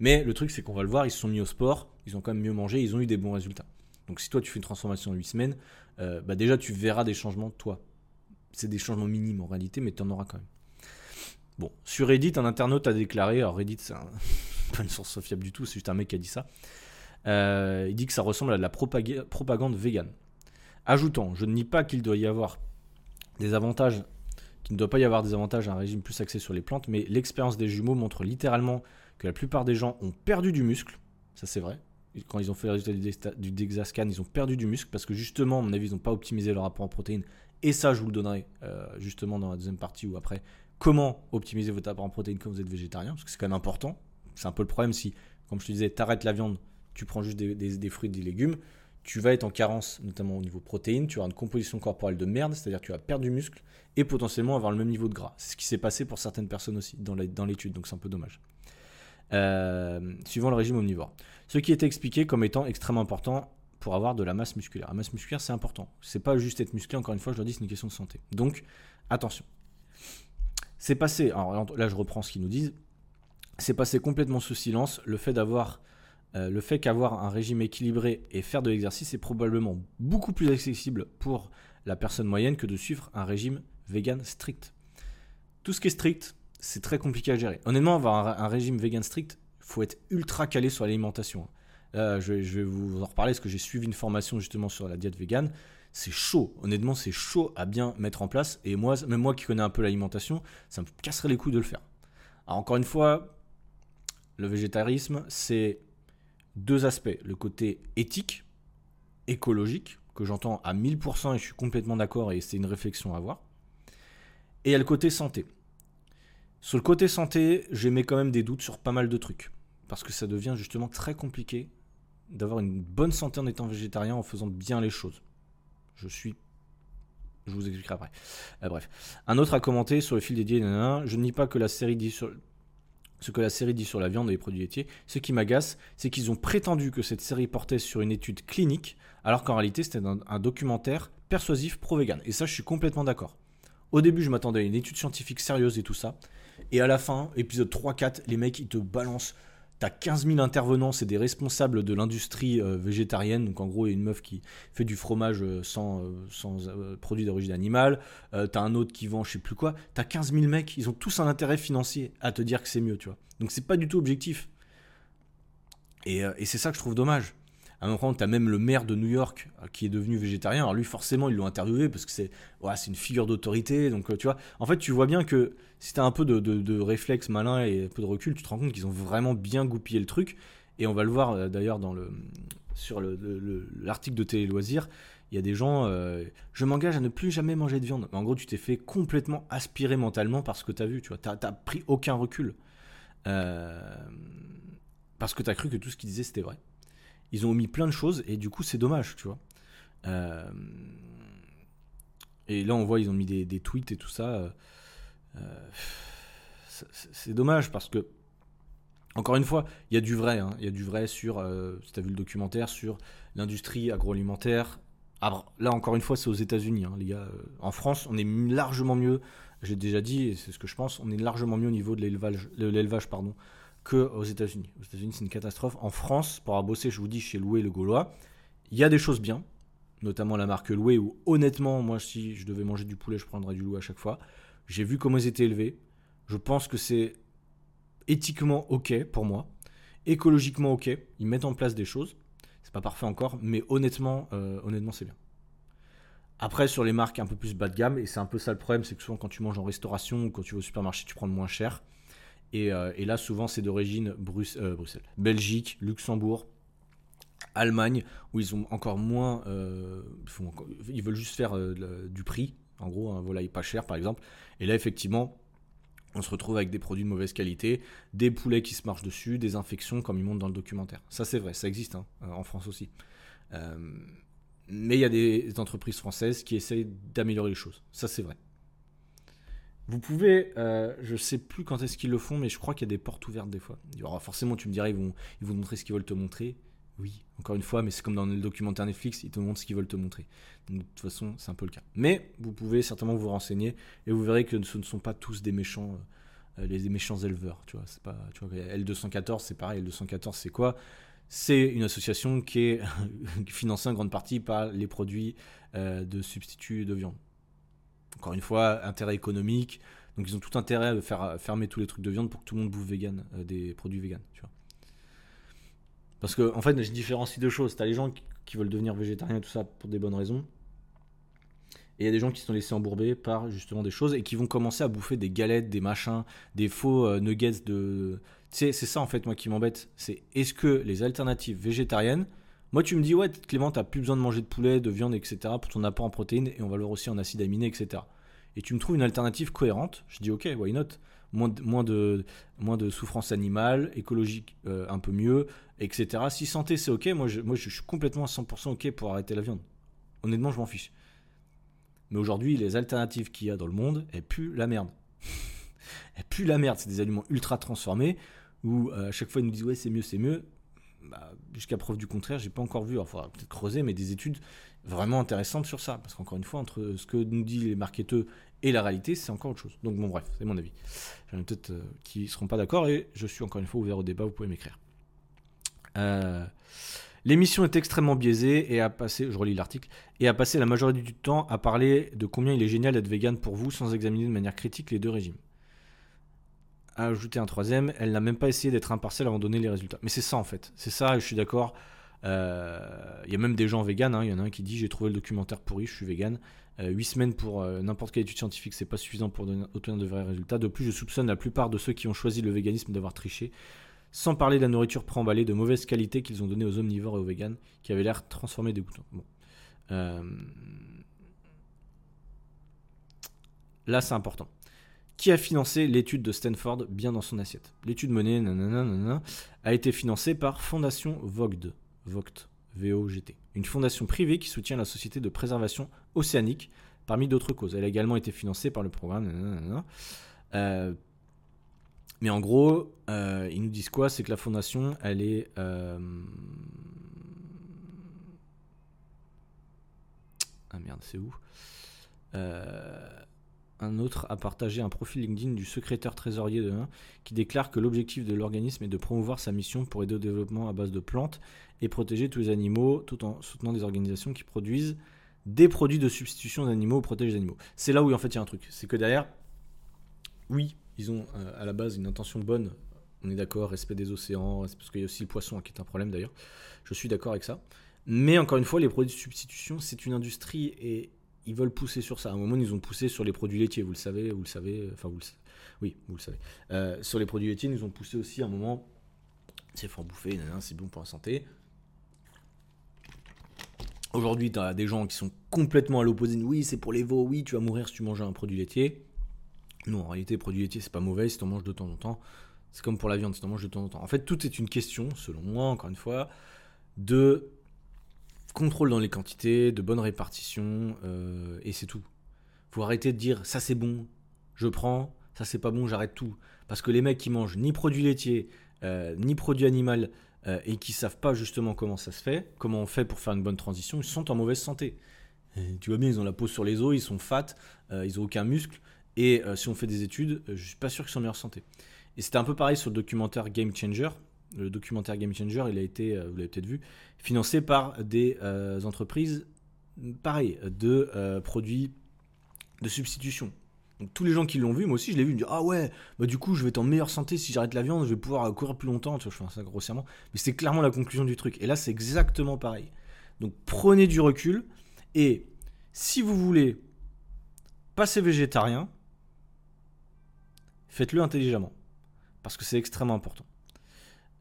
Mais le truc, c'est qu'on va le voir, ils se sont mis au sport, ils ont quand même mieux mangé, ils ont eu des bons résultats. Donc si toi, tu fais une transformation en 8 semaines, euh, bah déjà, tu verras des changements toi. C'est des changements minimes en réalité, mais tu en auras quand même. Bon, sur Reddit, un internaute a déclaré, alors Reddit, c'est [laughs] pas une source fiable du tout, c'est juste un mec qui a dit ça. Euh, il dit que ça ressemble à de la propagande végane. Ajoutant, je ne nie pas qu'il doit y avoir des avantages, qu'il ne doit pas y avoir des avantages à un régime plus axé sur les plantes, mais l'expérience des jumeaux montre littéralement que la plupart des gens ont perdu du muscle. Ça, c'est vrai. Quand ils ont fait le résultat du Dexascan, ils ont perdu du muscle parce que justement, à mon avis, ils n'ont pas optimisé leur rapport en protéines. Et ça, je vous le donnerai euh, justement dans la deuxième partie ou après. Comment optimiser votre apport en protéines quand vous êtes végétarien Parce que c'est quand même important. C'est un peu le problème si, comme je te disais, tu arrêtes la viande tu prends juste des, fruits des légumes, tu vas être en carence, notamment au niveau protéines, tu auras une composition corporelle de merde, c'est-à-dire que tu vas perdre du muscle et potentiellement avoir le même niveau de gras. C'est ce qui s'est passé pour certaines personnes aussi dans l'étude, donc c'est un peu dommage. Euh, suivant le régime omnivore. Ce qui est expliqué comme étant extrêmement important pour avoir de la masse musculaire. La masse musculaire, c'est important. C'est pas juste être musclé, encore une fois, je le dis, c'est une question de santé. Donc, attention. C'est passé, alors là je reprends ce qu'ils nous disent, c'est passé complètement sous silence le fait d'avoir euh, le fait qu'avoir un régime équilibré et faire de l'exercice est probablement beaucoup plus accessible pour la personne moyenne que de suivre un régime vegan strict. Tout ce qui est strict, c'est très compliqué à gérer. Honnêtement, avoir un, régime vegan strict, faut être ultra calé sur l'alimentation. je, vais vous en reparler parce que j'ai suivi une formation justement sur la diète vegan. C'est chaud, honnêtement, c'est chaud à bien mettre en place. Et moi, même moi qui connais un peu l'alimentation, ça me casserait les couilles de le faire. Alors, encore une fois, le végétarisme, c'est deux aspects. Le côté éthique, écologique, que j'entends à 1000% et je suis complètement d'accord et c'est une réflexion à avoir. Et il y a le côté santé. Sur le côté santé, j'émets quand même des doutes sur pas mal de trucs. Parce que ça devient justement très compliqué d'avoir une bonne santé en étant végétarien en faisant bien les choses. Je suis. Je vous expliquerai après. Euh, bref. Un autre a commenté sur le fil dédié. Je ne dis pas que la série dit sur ce que la série dit sur la viande et les produits laitiers. Ce qui m'agace, c'est qu'ils ont prétendu que cette série portait sur une étude clinique, alors qu'en réalité c'était un, documentaire persuasif pro-vegan. Et ça, je suis complètement d'accord. Au début, je m'attendais à une étude scientifique sérieuse et tout ça. Et à la fin, épisode 3-4, les mecs, ils te balancent T'as 15 000 intervenants, c'est des responsables de l'industrie euh, végétarienne. Donc en gros, une meuf qui fait du fromage euh, sans, euh, sans produit d'origine animale. t'as un autre qui vend je sais plus quoi. T'as 15 000 mecs, ils ont tous un intérêt financier à te dire que c'est mieux, tu vois. Donc c'est pas du tout objectif. Et, et c'est ça que je trouve dommage. À un moment, tu as même le maire de New York qui est devenu végétarien. Alors lui, forcément, ils l'ont interviewé parce que c'est c'est une figure d'autorité. Donc, tu vois, en fait, tu vois bien que si tu as un peu de, réflexe malin et un peu de recul, tu te rends compte qu'ils ont vraiment bien goupillé le truc. Et on va le voir euh, d'ailleurs dans le, sur l'article de Télé Loisirs. Il y a des gens, je m'engage à ne plus jamais manger de viande. Mais en gros, tu t'es fait complètement aspirer mentalement parce que tu as vu, tu vois. Tu n'as pris aucun recul. parce que tu as cru que tout ce qu'ils disaient, c'était vrai ils ont omis plein de choses et du coup c'est dommage, tu vois. Euh, et là on voit ils ont mis des, tweets et tout ça. Euh, euh, c'est dommage parce que encore une fois, il y a du vrai, hein. il y a du vrai sur, si tu as vu le documentaire, sur l'industrie agroalimentaire. là encore une fois, c'est aux États-Unis, hein, les gars. En France, on est largement mieux. J'ai déjà dit, et c'est ce que je pense, on est largement mieux au niveau de l'élevage, pardon, qu'aux États-Unis. Aux États-Unis, c'est une catastrophe. En France, pour avoir bossé, je vous dis, chez Loué le Gaulois, il y a des choses bien, notamment la marque Loué, où honnêtement, moi, si je devais manger du poulet, je prendrais du loup à chaque fois. J'ai vu comment ils étaient élevés. Je pense que c'est éthiquement ok pour moi, écologiquement ok. Ils mettent en place des choses. C'est pas parfait encore, mais honnêtement, euh, honnêtement, c'est bien. Après, sur les marques un peu plus bas de gamme, et c'est un peu ça le problème, c'est que souvent quand tu manges en restauration ou quand tu vas au supermarché, tu prends le moins cher. Euh, et, là, souvent, c'est d'origine euh, Bruxelles, Belgique, Luxembourg, Allemagne, où ils ont encore moins. Euh, ils, veulent juste faire du prix, en gros, un volaille pas cher, par exemple. Et là, effectivement, on se retrouve avec des produits de mauvaise qualité, des poulets qui se marchent dessus, des infections, comme ils montrent dans le documentaire. Ça, c'est vrai, ça existe hein, en France aussi. mais il y a des entreprises françaises qui essayent d'améliorer les choses. Ça, c'est vrai. Vous pouvez, euh, je sais plus quand est-ce qu'ils le font, mais je crois qu'il y a des portes ouvertes des fois. Forcément, tu me diras, ils vont, ils vont montrer ce qu'ils veulent te montrer. Oui, encore une fois, mais c'est comme dans le documentaire Netflix, ils te montrent ce qu'ils veulent te montrer. de toute façon, c'est un peu le cas. Mais vous pouvez certainement vous renseigner et vous verrez que ce ne sont pas tous des méchants, euh, les méchants éleveurs. Tu vois, pas, tu vois, L214, c'est pareil. L214, c'est quoi? C'est une association qui est [laughs] financée en grande partie par les produits euh, de substituts de viande. Encore une fois, intérêt économique. Donc ils ont tout intérêt à faire fermer tous les trucs de viande pour que tout le monde bouffe vegan, euh, des produits vegan. Parce que en fait, je différencie deux choses. Tu as les gens qui, veulent devenir végétariens tout ça pour des bonnes raisons. Et il y a des gens qui sont laissés embourber par justement des choses et qui vont commencer à bouffer des galettes, des machins, des faux euh, nuggets de. Tu sais, c'est ça en fait moi qui m'embête. C'est est-ce que les alternatives végétariennes moi, tu me dis, ouais, Clément, t'as plus besoin de manger de poulet, de viande, etc. pour ton apport en protéines et on va le voir aussi en acides aminés, etc. Et tu me trouves une alternative cohérente. Je dis, ok, why not? Moins de, moins, de, moins de souffrance animale, écologique euh, un peu mieux, etc. Si santé c'est ok, moi je, suis complètement à 100% ok pour arrêter la viande. Honnêtement, je m'en fiche. Mais aujourd'hui, les alternatives qu'il y a dans le monde, elles puent la merde. [laughs] elles puent la merde. C'est des aliments ultra transformés où euh, à chaque fois ils nous disent ouais c'est mieux, c'est mieux. Bah, jusqu'à preuve du contraire, j'ai pas encore vu, il faudra peut-être creuser, mais des études vraiment intéressantes sur ça. Parce qu'encore une fois, entre ce que nous disent les marketeurs et la réalité, c'est encore autre chose. Donc bon bref, c'est mon avis. J'en ai peut-être euh, qui seront pas d'accord et je suis encore une fois ouvert au débat, vous pouvez m'écrire. Euh, l'émission est extrêmement biaisée et a passé, je relis l'article, et a passé la majorité du temps à parler de combien il est génial d'être vegan pour vous sans examiner de manière critique les deux régimes. A ajouté un troisième, elle n'a même pas essayé d'être impartiale avant de donner les résultats. Mais c'est ça en fait, c'est ça, je suis d'accord. Euh, il y a même des gens véganes, hein. il y en a un qui dit j'ai trouvé le documentaire pourri, je suis vegan. 8 semaines pour n'importe quelle étude scientifique, c'est pas suffisant pour obtenir de vrais résultats. De plus, je soupçonne la plupart de ceux qui ont choisi le véganisme d'avoir triché. Sans parler de la nourriture préemballée de mauvaise qualité qu'ils ont donnée aux omnivores et aux véganes, qui avaient l'air transformés boutons. Bon. Euh, là, c'est important. Qui a financé l'étude de Stanford bien dans son assiette? L'étude menée a été financée par Fondation Vogt, Vogt, V-O-G-T, une fondation privée qui soutient la société de préservation océanique parmi d'autres causes. Elle a également été financée par le programme. Euh, mais en gros, euh, ils nous disent quoi? C'est que la fondation, elle est. Euh, ah merde, c'est où? Euh, Un autre a partagé un profil LinkedIn du secrétaire trésorier de 1 qui déclare que l'objectif de l'organisme est de promouvoir sa mission pour aider au développement à base de plantes et protéger tous les animaux tout en soutenant des organisations qui produisent des produits de substitution d'animaux ou protègent les animaux. C'est là où en fait il y a un truc. C'est que derrière, oui, ils ont euh, à la base une intention bonne. On est d'accord, respect des océans, parce qu'il y a aussi le poisson hein, qui est un problème d'ailleurs. Je suis d'accord avec ça. Mais encore une fois, les produits de substitution, c'est une industrie et ils veulent pousser sur ça. À un moment, ils ont poussé sur les produits laitiers, vous le savez, vous le savez, enfin vous le savez. Oui, vous le savez. Euh, sur les produits laitiers, ils ont poussé aussi à un moment, c'est fort bouffer, c'est bon pour la santé. Aujourd'hui, tu as des gens qui sont complètement à l'opposé. Oui, c'est pour les veaux, oui, tu vas mourir si tu manges un produit laitier. Non, en réalité, produit laitier, c'est pas mauvais si tu en manges de temps en temps. C'est comme pour la viande, si tu en manges de temps en temps. En fait, tout est une question, selon moi, encore une fois, de contrôle dans les quantités, de bonne répartition, euh, et c'est tout. Faut arrêter de dire ça c'est bon, je prends, ça c'est pas bon, j'arrête tout. Parce que les mecs qui mangent ni produits laitiers, euh, ni produits animaux, euh, et qui savent pas justement comment ça se fait, comment on fait pour faire une bonne transition, ils sont en mauvaise santé. tu vois bien, ils ont la peau sur les os, ils sont fat, ils ont aucun muscle, et euh, si on fait des études, euh, je suis pas sûr qu'ils sont en meilleure santé. Et c'était un peu pareil sur le documentaire Game Changer. Le documentaire Game Changer, il a été, euh, vous l'avez peut-être vu, financé par des entreprises, pareil, de produits de substitution. Donc tous les gens qui l'ont vu, moi aussi je l'ai vu, ils me disent Ah ouais, bah du coup je vais être en meilleure santé si j'arrête la viande, je vais pouvoir courir plus longtemps. Tu vois, je fais ça grossièrement. Mais c'est clairement la conclusion du truc. Et là c'est exactement pareil. Donc prenez du recul et si vous voulez passer végétarien, faites-le intelligemment. Parce que c'est extrêmement important.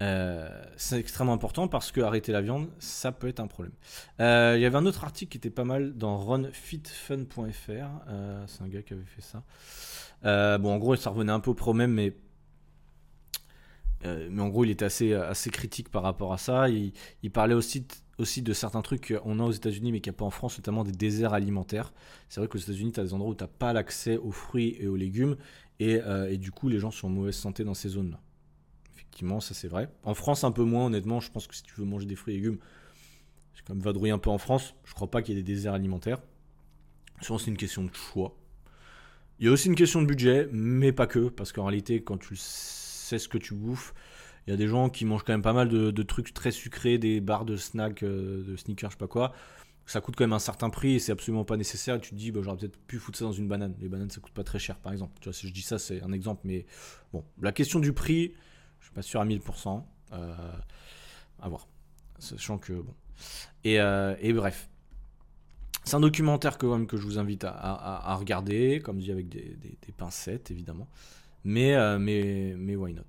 Euh, c'est extrêmement important parce que arrêter la viande, ça peut être un problème. Euh, il y avait un autre article qui était pas mal dans runfitfun.fr. Euh, c'est un gars qui avait fait ça. bon, en gros, ça revenait un peu au problème, mais mais en gros, il était assez, assez critique par rapport à ça. Il, parlait aussi, aussi de certains trucs qu'on a aux États-Unis, mais qu'il n'y a pas en France, notamment des déserts alimentaires. C'est vrai qu'aux États-Unis, tu as des endroits où tu n'as pas l'accès aux fruits et aux légumes. Euh, et, du coup, les gens sont en mauvaise santé dans ces zones-là. Effectivement, ça c'est vrai. En France, un peu moins, honnêtement. Je pense que si tu veux manger des fruits et légumes, c'est comme vadrouiller un peu en France. Je crois pas qu'il y ait des déserts alimentaires. Souvent, c'est une question de choix. Il y a aussi une question de budget, mais pas que, parce qu'en réalité, quand tu sais ce que tu bouffes, il y a des gens qui mangent quand même pas mal de, trucs très sucrés, des barres de snacks, euh, de sneakers, je sais pas quoi ça coûte quand même un certain prix et c'est absolument pas nécessaire. tu te dis, bah, j'aurais peut-être pu foutre ça dans une banane. Les bananes, ça coûte pas très cher, par exemple. Tu vois, si je dis ça, c'est un exemple, mais bon, la question du prix, je suis pas sûr à 1000%. Euh, à voir. Sachant que, bon. Et, euh, bref. C'est un documentaire que je vous invite à, regarder, comme dit, avec des, pincettes, évidemment. Mais, euh, mais, mais why not?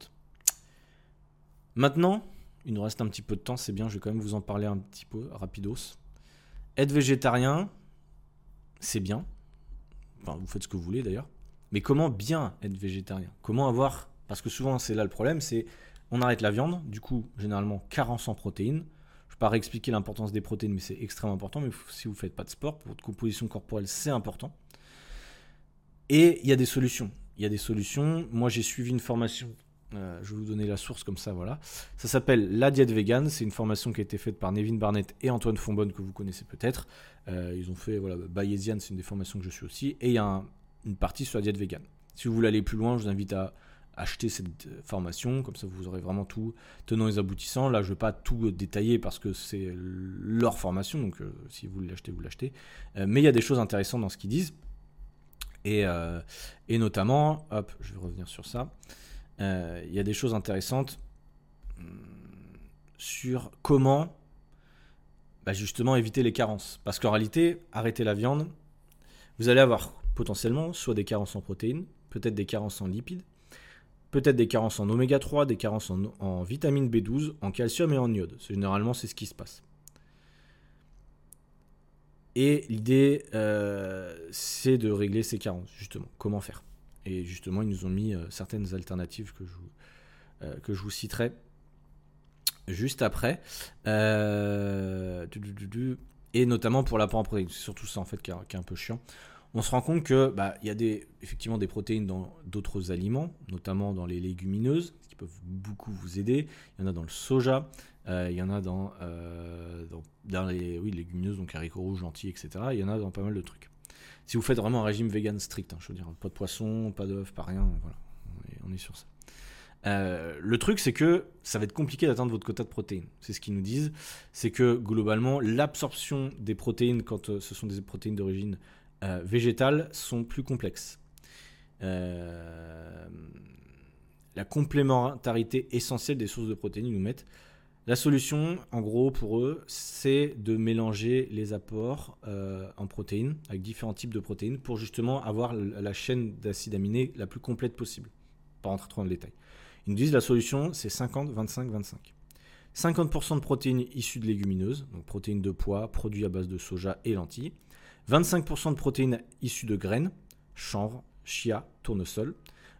Maintenant, il nous reste un petit peu de temps, c'est bien, je vais quand même vous en parler un petit peu rapidos. Être végétarien, c'est bien. Enfin, vous faites ce que vous voulez d'ailleurs. Mais comment bien être végétarien? Comment avoir. Parce que souvent, c'est là le problème c'est on arrête la viande, du coup, généralement, carence en protéines. Je ne vais pas réexpliquer l'importance des protéines, mais c'est extrêmement important. Mais si vous ne faites pas de sport, pour votre composition corporelle, c'est important. Et il y a des solutions. Il y a des solutions. Moi, j'ai suivi une formation. Euh, je vais vous donner la source comme ça, voilà. Ça s'appelle La Diète Vegan. C'est une formation qui a été faite par Nevin Barnett et Antoine Fonbonne, que vous connaissez peut-être. Euh, ils ont fait, voilà, Bayesian, c'est une des formations que je suis aussi. Et il y a une partie sur la diète vegan. Si vous voulez aller plus loin, je vous invite à acheter cette euh, formation, comme ça vous aurez vraiment tout tenant les aboutissants. Là, je ne vais pas tout détailler parce que c'est leur formation, donc si vous l'achetez, vous l'achetez. mais il y a des choses intéressantes dans ce qu'ils disent. Et, et, notamment, hop, je vais revenir sur ça. Il y a des choses intéressantes hmm, sur comment bah, justement éviter les carences. Parce qu'en réalité, arrêter la viande, vous allez avoir potentiellement soit des carences en protéines, peut-être des carences en lipides, peut-être des carences en oméga 3, des carences en, vitamine B12, en calcium et en iode. Généralement, c'est ce qui se passe. Et l'idée, euh, c'est de régler ces carences, justement. Comment faire? Et justement, ils nous ont mis euh, certaines alternatives que je, euh, que je vous citerai juste après. Euh, et notamment pour l'apport en. C'est surtout ça en fait qui est, un peu chiant. On se rend compte que bah, y a des, effectivement des protéines dans d'autres aliments, notamment dans les légumineuses, qui peuvent beaucoup vous aider. Il y en a dans le soja, il y en a dans, dans, les légumineuses, donc haricots rouges, lentilles, etc. Il y en a dans pas mal de trucs. Si vous faites vraiment un régime vegan strict, hein, je veux dire, pas de poisson, pas d'œufs, pas rien, voilà, on est sur ça. Euh, le truc, c'est que ça va être compliqué d'atteindre votre quota de protéines. C'est ce qu'ils nous disent. C'est que globalement, l'absorption des protéines, quand euh, ce sont des protéines d'origine euh, végétale, sont plus complexes. la complémentarité essentielle des sources de protéines, ils nous mettent. La solution, en gros, pour eux, c'est de mélanger les apports en protéines, avec différents types de protéines, pour justement avoir la chaîne d'acides aminés la plus complète possible. Pas rentrer trop dans le détail. Ils nous disent la solution, c'est 50, 25, 25. 50% de protéines issues de légumineuses, donc protéines de pois, produits à base de soja et lentilles. 25% de protéines issues de graines, chanvre, chia, tournesol.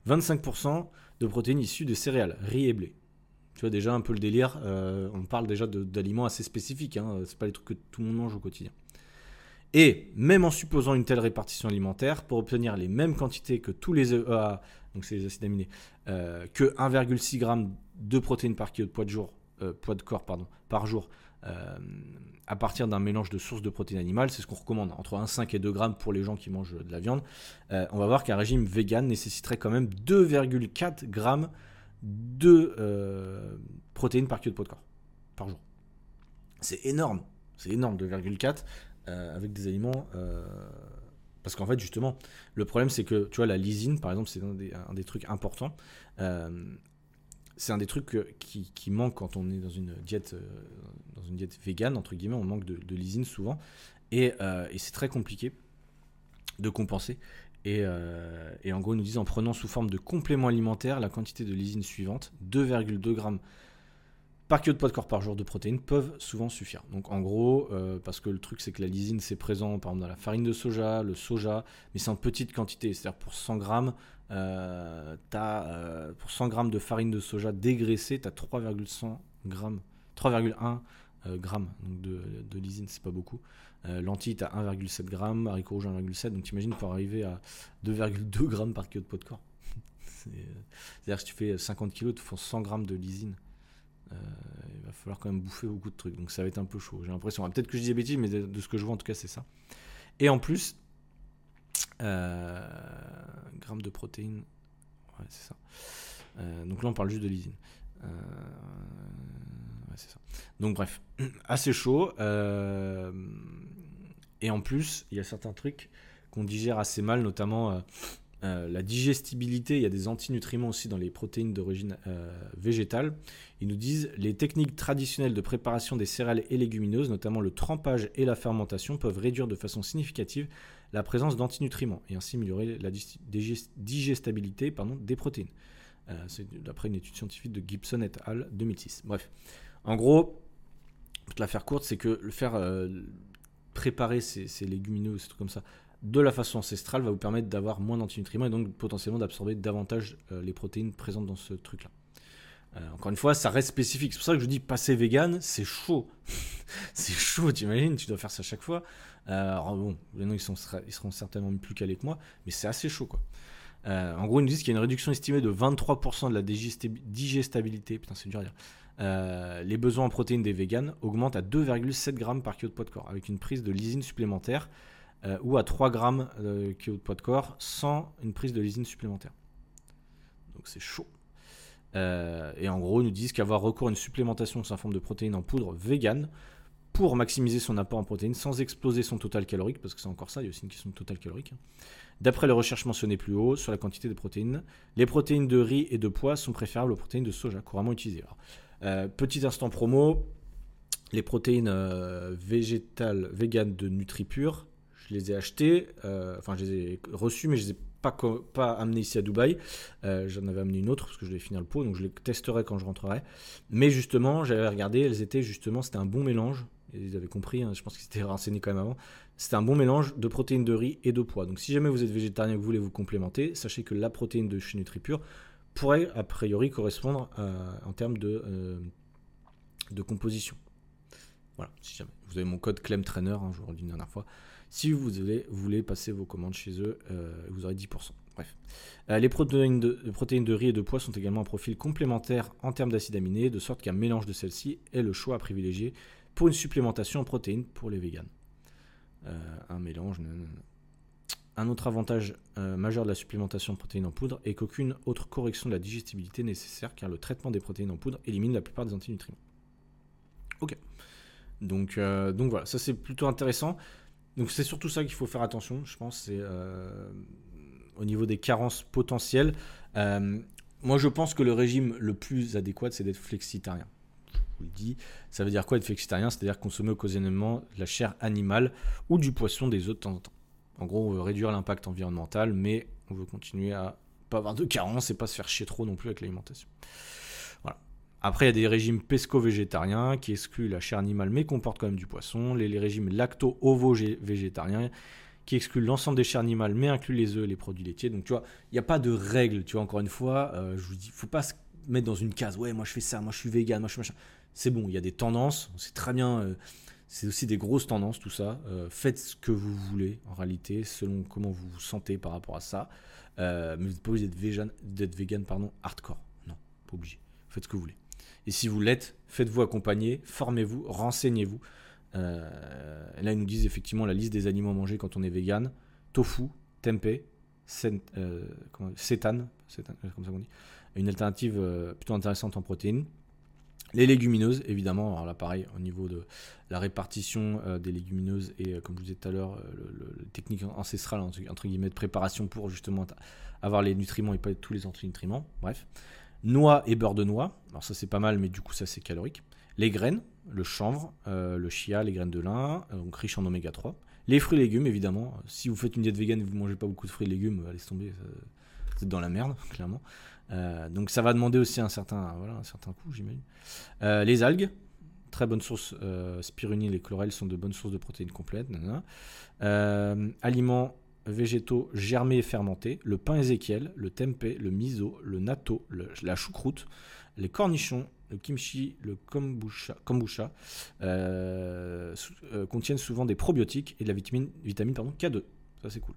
25% de protéines issues de céréales, riz et blé. Tu vois déjà un peu le délire, euh, on parle déjà d'aliments assez spécifiques, hein, c'est pas les trucs que tout le monde mange au quotidien. Et même en supposant une telle répartition alimentaire, pour obtenir les mêmes quantités que tous les EA, donc acides aminés, euh, que 1,6 g de protéines par kilo de poids de, jour, euh, poids de corps pardon, par jour euh, à partir d'un mélange de sources de protéines animales, c'est ce qu'on recommande, entre 1,5 et 2 grammes pour les gens qui mangent de la viande. on va voir qu'un régime vegan nécessiterait quand même 2,4 grammes de protéines par kilo de poids de corps par jour. C'est énorme, c'est énorme, 2,4 avec des aliments parce qu'en fait, justement, le problème, c'est que, tu vois, la lysine, par exemple, c'est un, des, trucs importants. Euh, c'est un des trucs qui, manque quand on est dans une diète, euh, dans végane, entre guillemets, on manque de, lysine souvent. Euh, et, c'est très compliqué de compenser. Et, et, en gros, ils nous disent en prenant sous forme de complément alimentaire la quantité de lysine suivante, 2,2 grammes par kilo de poids de corps par jour de protéines peuvent souvent suffire. Donc en gros, euh, parce que le truc c'est que la lysine c'est présent par exemple dans la farine de soja, le soja, mais c'est en petite quantité. C'est-à-dire pour 100 grammes, euh, euh, pour 100 grammes de farine de soja dégraissée, tu as 3,1 grammes, 3,1 grammes de, de lysine, c'est pas beaucoup. Lentilles, tu as 1,7 grammes, haricots rouges 1,7, donc t'imagines pour arriver à 2,2 grammes par kilo de poids de corps. [laughs] C'est-à-dire que si tu fais 50 kg, tu font 100 grammes de lysine. Euh, il va falloir quand même bouffer beaucoup de trucs. Donc ça va être un peu chaud, j'ai l'impression. Peut-être que je dis des bêtises, mais de, ce que je vois en tout cas, c'est ça. Et en plus, euh, grammes de protéines. Ouais, c'est ça. Euh, donc là, on parle juste de lysine. Donc bref, [clears throat] assez chaud. et en plus, il y a certains trucs qu'on digère assez mal, notamment euh, la digestibilité, il y a des antinutriments aussi dans les protéines d'origine euh, végétale. Ils nous disent les techniques traditionnelles de préparation des céréales et légumineuses, notamment le trempage et la fermentation, peuvent réduire de façon significative la présence d'antinutriments et ainsi améliorer la digestibilité des protéines. Euh, c'est d'après une étude scientifique de Gibson et al. 2006. Bref, en gros, pour te la faire courte, c'est que le faire préparer ces, légumineuses, ces trucs comme ça, de la façon ancestrale va vous permettre d'avoir moins d'antinutriments et donc potentiellement d'absorber davantage euh, les protéines présentes dans ce truc-là. encore une fois, ça reste spécifique. C'est pour ça que je dis passer vegan, c'est chaud. [laughs] c'est chaud, t'imagines, tu dois faire ça chaque fois. alors bon, les ils, ils seront certainement plus calés que moi, mais c'est assez chaud quoi. en gros, ils nous disent qu'il y a une réduction estimée de 23% de la digestabilité. Putain, c'est dur à dire. Euh, les besoins en protéines des véganes augmentent à 2,7 grammes par kilo de poids de corps, avec une prise de lysine supplémentaire, euh, ou à 3 grammes de kilo de poids de corps sans une prise de lysine supplémentaire. Donc c'est chaud. Euh, et en gros, ils nous disent qu'avoir recours à une supplémentation sous forme de protéines en poudre végane pour maximiser son apport en protéines sans exploser son total calorique, parce que c'est encore ça, il y a aussi une question de total calorique. Hein. D'après les recherches mentionnées plus haut sur la quantité de protéines, les protéines de riz et de pois sont préférables aux protéines de soja couramment utilisées. Euh, petit instant promo, les protéines euh, végétales véganes de NutriPure, je les ai achetées, euh, enfin je les ai reçues, mais je les ai pas, pas amenées ici à Dubaï. J'en avais amené une autre parce que je devais finir le pot, donc je les testerai quand je rentrerai. Mais justement, j'avais regardé, elles étaient justement, c'était un bon mélange. Ils avaient compris, hein, je pense qu'ils étaient renseignés quand même avant. C'était un bon mélange de protéines de riz et de pois. Donc si jamais vous êtes végétarien et que vous voulez vous complémenter, sachez que la protéine de chez NutriPure pourrait a priori correspondre en termes de, euh, de composition. Voilà, si jamais. Vous avez mon code ClemTrainer, hein, je vous redis une dernière fois. Si vous voulez, voulez passer vos commandes chez eux, euh, vous aurez 10%. Bref. Euh, les protéines de, protéines de riz et de pois sont également un profil complémentaire en termes d'acides aminés, de sorte qu'un mélange de celles-ci est le choix à privilégier pour une supplémentation en protéines pour les véganes. un mélange. Un autre avantage euh, majeur de la supplémentation de protéines en poudre est qu'aucune autre correction de la digestibilité nécessaire car le traitement des protéines en poudre élimine la plupart des antinutriments. Ok. Donc, euh, donc voilà, ça c'est plutôt intéressant. Donc c'est surtout ça qu'il faut faire attention, je pense, c'est euh, au niveau des carences potentielles. moi je pense que le régime le plus adéquat c'est d'être flexitarien. Je vous le dis, ça veut dire quoi être flexitarien? C'est-à-dire consommer occasionnellement de la chair animale ou du poisson des œufs de temps en temps. En gros, on veut réduire l'impact environnemental, mais on veut continuer à pas avoir de carence et pas se faire chier trop non plus avec l'alimentation. Voilà. Après, il y a des régimes pesco-végétariens qui excluent la chair animale mais comportent quand même du poisson. Les, régimes lacto-ovo-végétariens qui excluent l'ensemble des chairs animales mais incluent les œufs et les produits laitiers. Donc, tu vois, il n'y a pas de règle. Tu vois, encore une fois, euh, je vous dis, faut pas se mettre dans une case. Ouais, moi je fais ça, moi je suis vegan, moi je suis machin. C'est bon, il y a des tendances. Sait très bien. Euh, c'est aussi des grosses tendances, tout ça. Euh, faites ce que vous voulez, en réalité, selon comment vous vous sentez par rapport à ça. Euh, mais vous n'êtes pas obligé d'être vegan, hardcore. Non, pas obligé. Faites ce que vous voulez. Et si vous l'êtes, faites-vous accompagner, formez-vous, renseignez-vous. Euh, là, ils nous disent effectivement la liste des aliments mangés quand on est vegan. Tofu, tempeh, dit. Une alternative plutôt intéressante en protéines. Les légumineuses, évidemment, alors là pareil, au niveau de la répartition euh, des légumineuses et euh, comme je vous disais tout à l'heure, euh, le, technique ancestrale entre, guillemets de préparation pour justement avoir les nutriments et pas tous les antinutriments, bref. Noix et beurre de noix, alors ça c'est pas mal mais du coup ça c'est calorique. Les graines, le chanvre, le chia, les graines de lin, donc riches en oméga 3. Les fruits et légumes évidemment, si vous faites une diète végane et vous mangez pas beaucoup de fruits et légumes, allez tomber, vous êtes dans la merde [laughs] clairement. Euh, donc ça va demander aussi un certain, voilà, un certain coût, j'imagine. Euh, les algues, très bonne source. Euh, spiruline et chlorelle sont de bonnes sources de protéines complètes. aliments végétaux germés et fermentés. Le pain ézéchiel, le tempeh, le miso, le natto, la choucroute, les cornichons, le kimchi, le kombucha, kombucha contiennent souvent des probiotiques et de la vitamine, vitamine pardon, K2. Ça c'est cool.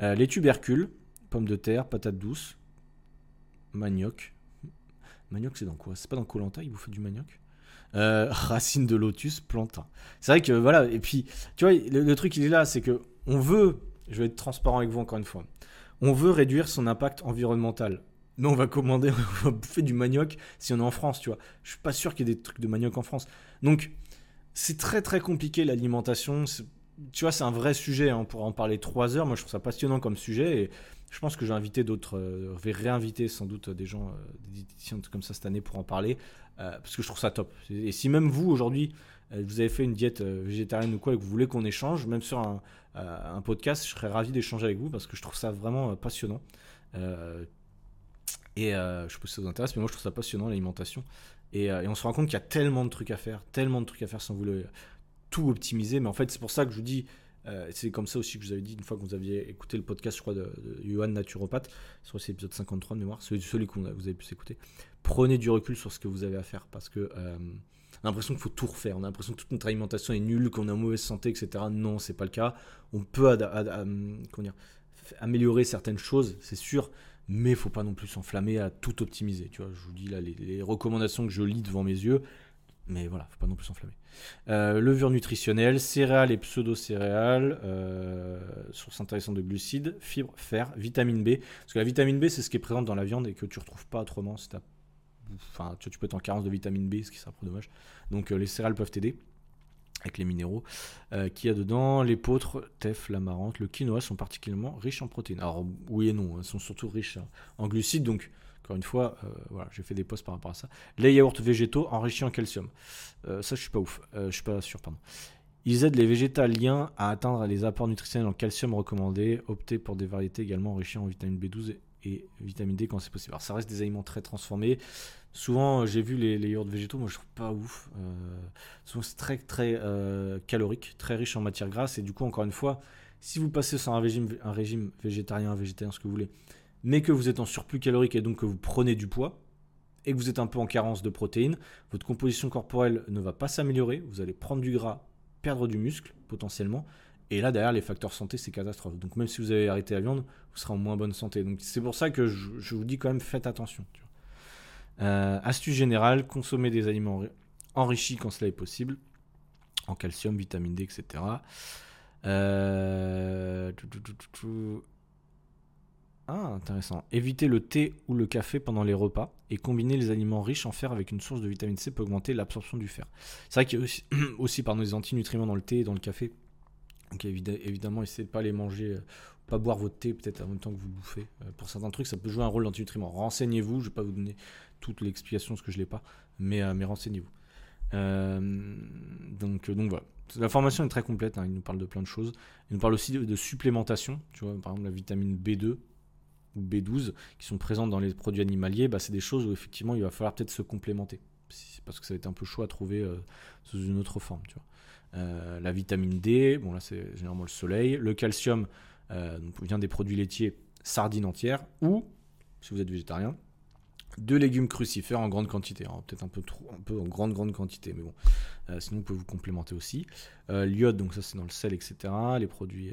les tubercules, pommes de terre, patates douces, manioc. Manioc, c'est dans quoi? C'est pas dans Colanta, il vous fait du manioc? Euh, [laughs] Racine de lotus, plantain. C'est vrai que voilà, et puis, tu vois, le, truc il est là, c'est que on veut, je vais être transparent avec vous encore une fois, on veut réduire son impact environnemental. Mais on va commander, [laughs] on va bouffer du manioc si on est en France, tu vois. Je suis pas sûr qu'il y ait des trucs de manioc en France. Donc, c'est très très compliqué l'alimentation. Tu vois, c'est un vrai sujet, hein. on pourra en parler trois heures. Moi, je trouve ça passionnant comme sujet. Et je pense que j'ai invité d'autres, euh, je vais réinviter sans doute des gens, euh, des diététiciens comme ça cette année pour en parler, euh, parce que je trouve ça top. Et si même vous, aujourd'hui, vous avez fait une diète végétarienne ou quoi et que vous voulez qu'on échange, même sur un, podcast, je serais ravi d'échanger avec vous parce que je trouve ça vraiment passionnant. et je sais pas si ça vous intéresse, mais moi je trouve ça passionnant l'alimentation. Et, on se rend compte qu'il y a tellement de trucs à faire, tellement de trucs à faire sans vouloir tout optimiser. Mais en fait, c'est pour ça que je vous dis, Euh, c'est comme ça aussi que je vous avais dit une fois que vous aviez écouté le podcast, je crois, de, de Johan Naturopathe, sur c'est l'épisode 53 de mémoire, celui, celui que vous avez pu s'écouter. Prenez du recul sur ce que vous avez à faire parce que euh, on a l'impression qu'il faut tout refaire, on a l'impression que toute notre alimentation est nulle, qu'on est en mauvaise santé, etc. Non, c'est pas le cas. On peut améliorer certaines choses, c'est sûr, mais il faut pas non plus s'enflammer à tout optimiser. Tu vois, je vous dis là les, recommandations que je lis devant mes yeux, mais voilà, faut pas non plus s'enflammer. Euh, levure nutritionnelle, céréales et pseudo-céréales, euh, source intéressante de glucides, fibres, fer, vitamine B. Parce que la vitamine B, c'est ce qui est présent dans la viande et que tu retrouves pas autrement. Enfin, tu, peux être en carence de vitamine B, ce qui serait un peu dommage. Donc euh, les céréales peuvent t'aider avec les minéraux qu'il y a dedans. L'épeautre, teff, l'amarante, le quinoa sont particulièrement riches en protéines. Alors oui et non, elles sont surtout riches en glucides, donc encore une fois, euh, voilà, j'ai fait des posts par rapport à ça. Les yaourts végétaux enrichis en calcium. Euh, ça, je suis pas ouf. je suis pas sûr, pardon. Ils aident les végétaliens à atteindre les apports nutritionnels en calcium recommandés. Optez pour des variétés également enrichies en vitamine B12 et vitamine D quand c'est possible. Alors ça reste des aliments très transformés. Souvent, euh, j'ai vu les, yaourts végétaux, moi je trouve pas ouf. Euh, souvent c'est très très euh, calorique, très riche en matières grasses et du coup encore une fois, si vous passez sur un régime, un végétarien, végétarien, ce que vous voulez, mais que vous êtes en surplus calorique et donc que vous prenez du poids et que vous êtes un peu en carence de protéines, votre composition corporelle ne va pas s'améliorer. Vous allez prendre du gras, perdre du muscle potentiellement et là, derrière, les facteurs santé, c'est catastrophe. Donc, même si vous avez arrêté la viande, vous serez en moins bonne santé. Donc, c'est pour ça que je, vous dis quand même, faites attention. Euh, astuce générale, consommez des aliments enrichis quand cela est possible, en calcium, vitamine D, etc. Euh, ah, intéressant. Évitez le thé ou le café pendant les repas et combiner les aliments riches en fer avec une source de vitamine C peut augmenter l'absorption du fer. C'est vrai qu'il y a aussi, [clears throat] aussi des antinutriments dans le thé et dans le café donc évidemment, essayez de pas les manger, euh, pas boire votre thé peut-être en même temps que vous bouffez. Euh, pour certains trucs, ça peut jouer un rôle d'antinutriments. Renseignez-vous, je vais pas vous donner toute l'explication parce que je l'ai pas, mais, euh, mais renseignez-vous. donc, donc voilà. La formation est très complète, hein, il nous parle de plein de choses. Il nous parle aussi de, supplémentation, tu vois, par exemple la vitamine B2 ou B12 qui sont présentes dans les produits animaliers, bah, c'est des choses où effectivement il va falloir peut-être se complémenter. Parce que ça va être un peu chaud à trouver sous une autre forme. Euh, la vitamine D, bon là c'est généralement le soleil, le calcium euh, vient des produits laitiers, sardines entières, ou, si vous êtes végétarien, de légumes crucifères en grande quantité. Peut-être un peu trop, un peu en grande grande quantité, mais bon. Euh, sinon, vous pouvez vous complémenter aussi. L'iode, donc ça c'est dans le sel, etc. Les produits,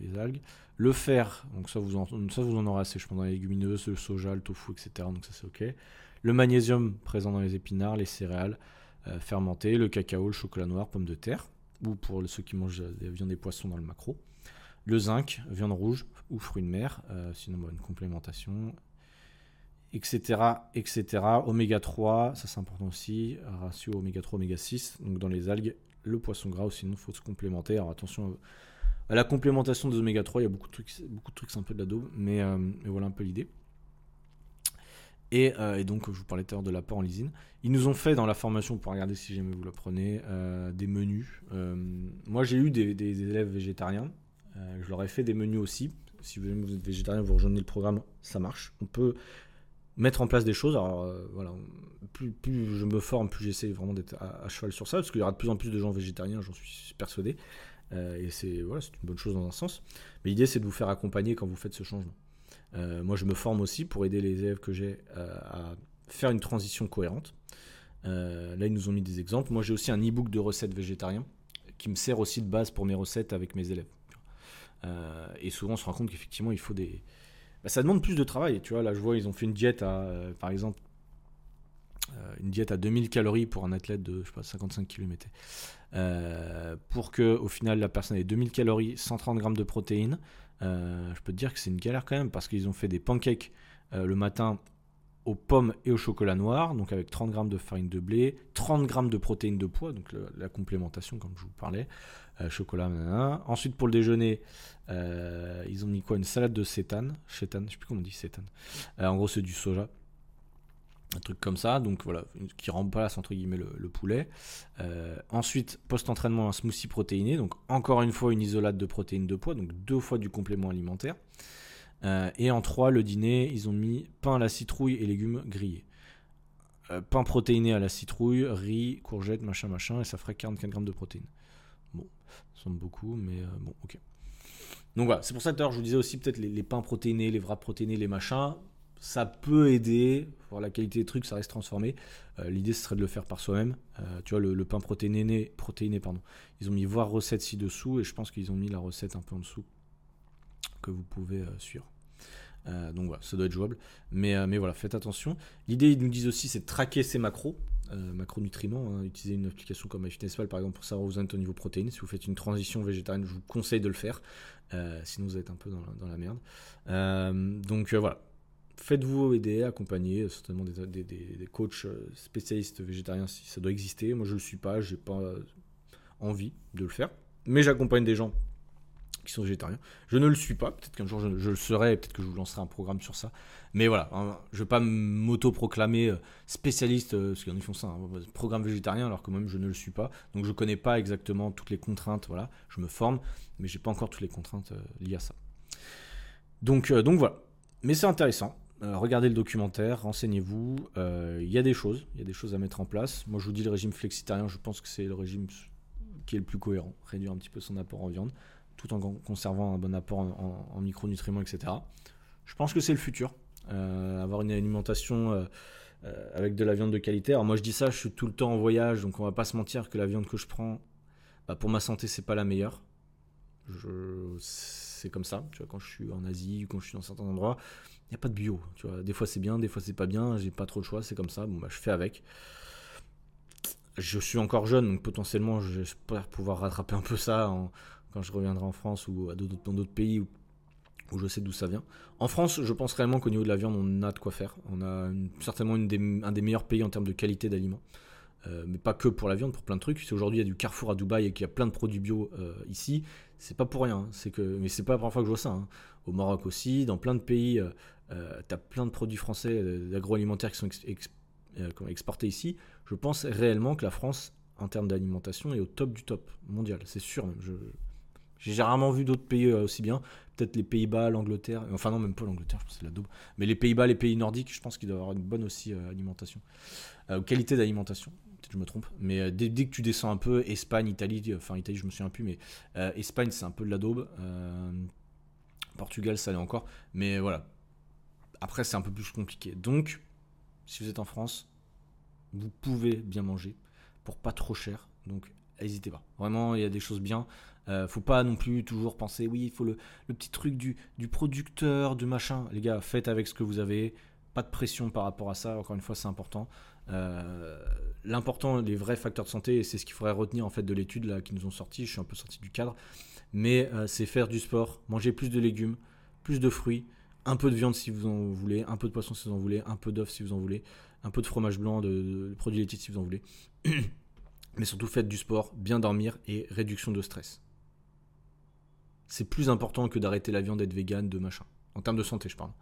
les algues. Le fer, donc ça vous en, ça vous en aurez assez, je pense, dans les légumineuses, le soja, le tofu, etc. Donc ça c'est ok. Le magnésium présent dans les épinards, les céréales. Euh, fermenté, le cacao, le chocolat noir, pommes de terre, ou pour ceux qui mangent des viandes et poissons dans le macro. Le zinc, viande rouge ou fruits de mer, euh, sinon bah, une complémentation, etc. etc. Oméga 3, ça c'est important aussi, ratio oméga 3, oméga 6, donc dans les algues, le poisson gras, ou sinon il faut se complémenter. Alors attention à la complémentation des oméga 3, il y a beaucoup de trucs, beaucoup de trucs c'est un peu de la daube, mais, euh, voilà un peu l'idée. Euh, et, donc, je vous parlais tout à l'heure de l'apport en lysine. Ils nous ont fait dans la formation, pour regarder si jamais vous la prenez, euh, des menus. Euh, moi, j'ai eu des, élèves végétariens. je leur ai fait des menus aussi. Si vous êtes végétarien, vous rejoignez le programme, ça marche. On peut mettre en place des choses. Alors, voilà, plus, je me forme, plus j'essaie vraiment d'être à, cheval sur ça, parce qu'il y aura de plus en plus de gens végétariens, j'en suis persuadé. et c'est voilà, une bonne chose dans un sens. Mais l'idée, c'est de vous faire accompagner quand vous faites ce changement. Euh, moi, je me forme aussi pour aider les élèves que j'ai euh, à faire une transition cohérente. Euh, là, ils nous ont mis des exemples. Moi, j'ai aussi un e-book de recettes végétariennes qui me sert aussi de base pour mes recettes avec mes élèves. et souvent, on se rend compte qu'effectivement, il faut des. Bah, ça demande plus de travail. Tu vois, là, je vois, ils ont fait une diète à, par exemple, une diète à 2000 calories pour un athlète de je sais pas, 55 km. pour que, au final, la personne ait 2000 calories, 130 grammes de protéines, euh, je peux te dire que c'est une galère quand même parce qu'ils ont fait des pancakes euh, le matin aux pommes et au chocolat noir, donc avec 30 grammes de farine de blé, 30 grammes de protéines de poids, donc la complémentation comme je vous parlais, euh, chocolat, Ensuite pour le déjeuner, ils ont mis quoi? Une salade de sétane, chétane, je sais plus comment on dit sétane. en gros c'est du soja, un truc comme ça, donc voilà, qui remplace entre guillemets le, poulet. Euh, ensuite, post-entraînement, un smoothie protéiné, donc encore une fois une isolate de protéines de poids, donc deux fois du complément alimentaire. Euh, et en trois, le dîner, ils ont mis pain à la citrouille et légumes grillés. Euh, pain protéiné à la citrouille, riz, courgettes, machin, machin, et ça ferait 44 grammes de protéines. Bon, ça semble beaucoup, mais bon, ok. Donc voilà, c'est pour ça que je vous disais aussi peut-être les, pains protéinés, les wraps protéinés, les machins, ça peut aider. Pour la qualité des trucs, ça reste transformé. Euh, l'idée, ce serait de le faire par soi-même. Euh, tu vois, le, pain protéiné, protéiné, pardon. Ils ont mis voir recette ci-dessous et je pense qu'ils ont mis la recette un peu en dessous que vous pouvez euh, suivre. donc voilà, ça doit être jouable. Mais, mais voilà, faites attention. L'idée, ils nous disent aussi, c'est de traquer ces macros. Macronutriments, hein. utiliser une application comme MyFitnessPal par exemple pour savoir où vous êtes au niveau protéines. Si vous faites une transition végétarienne, je vous conseille de le faire. sinon, vous êtes un peu dans la, merde. donc voilà, faites-vous aider, accompagner certainement des, des, coachs euh, spécialistes végétariens si ça doit exister. Moi, je ne le suis pas, j'ai pas envie de le faire. Mais j'accompagne des gens qui sont végétariens. Je ne le suis pas, peut-être qu'un jour je, le serai, peut-être que je vous lancerai un programme sur ça. Mais voilà, hein, je ne vais pas m'auto-proclamer euh, spécialiste, euh, parce qu'ils font ça, un programme végétarien, alors que moi-même je ne le suis pas. Donc je ne connais pas exactement toutes les contraintes, voilà, je me forme, mais je n'ai pas encore toutes les contraintes liées à ça. Donc, voilà, mais c'est intéressant. Euh, regardez le documentaire, renseignez-vous. Euh, il y a des choses, il y a des choses à mettre en place. Moi, je vous dis le régime flexitarien, je pense que c'est le régime qui est le plus cohérent. Réduire un petit peu son apport en viande, tout en conservant un bon apport en, micronutriments, etc. Je pense que c'est le futur. Euh, avoir une alimentation avec de la viande de qualité. Alors moi, je dis ça, je suis tout le temps en voyage, donc on va pas se mentir que la viande que je prends, bah, pour ma santé, c'est pas la meilleure. C'est comme ça. Tu vois, quand je suis en Asie ou quand je suis dans certains endroits il n'y a pas de bio. Tu vois. Des fois c'est bien, des fois c'est pas bien, j'ai pas trop le choix, c'est comme ça, bon bah je fais avec. Je suis encore jeune, donc potentiellement j'espère pouvoir rattraper un peu ça quand je reviendrai en France ou dans d'autres pays où, je sais d'où ça vient. En France, je pense réellement qu'au niveau de la viande, on a de quoi faire. On a certainement un des meilleurs pays en termes de qualité d'aliments. Euh, mais pas que pour la viande, pour plein de trucs. Si aujourd'hui il y a du Carrefour à Dubaï et qu'il y a plein de produits bio euh, ici, c'est pas pour rien. Hein. C'est que, mais c'est pas la première fois que je vois ça. Hein. Au Maroc aussi, dans plein de pays, euh, euh, tu as plein de produits français d'agroalimentaire qui sont exportés ici. Je pense réellement que la France, en termes d'alimentation, est au top du top mondial. C'est sûr j'ai rarement vu d'autres pays aussi bien. Peut-être les Pays-Bas, l'Angleterre. Enfin, non, même pas l'Angleterre, je pense que c'est la daube. Mais les Pays-Bas, les pays nordiques, je pense qu'ils doivent avoir une bonne aussi alimentation. qualité d'alimentation je me trompe, mais euh, dès, que tu descends un peu, Espagne, Italie, enfin Italie je me souviens plus, mais euh, Espagne c'est un peu de la daube, euh, Portugal ça allait encore, mais voilà. Après c'est un peu plus compliqué. Donc, si vous êtes en France, vous pouvez bien manger pour pas trop cher, donc n'hésitez pas. Vraiment, il y a des choses bien. Faut pas non plus toujours penser, oui, il faut le, petit truc du, du producteur, du machin. Les gars, faites avec ce que vous avez. Pas de pression par rapport à ça, encore une fois, c'est important. Euh, l'important, les vrais facteurs de santé, c'est ce qu'il faudrait retenir en fait de l'étude là qui nous ont sorti. Je suis un peu sorti du cadre, mais euh, c'est faire du sport, manger plus de légumes, plus de fruits, un peu de viande si vous en voulez, un peu de poisson si vous en voulez, un peu d'œufs si vous en voulez, un peu de fromage blanc, de, produits laitiers si vous en voulez. [clears throat] mais surtout faites du sport, bien dormir et réduction de stress. C'est plus important que d'arrêter la viande, d'être vegan, de machin. En termes de santé, je parle.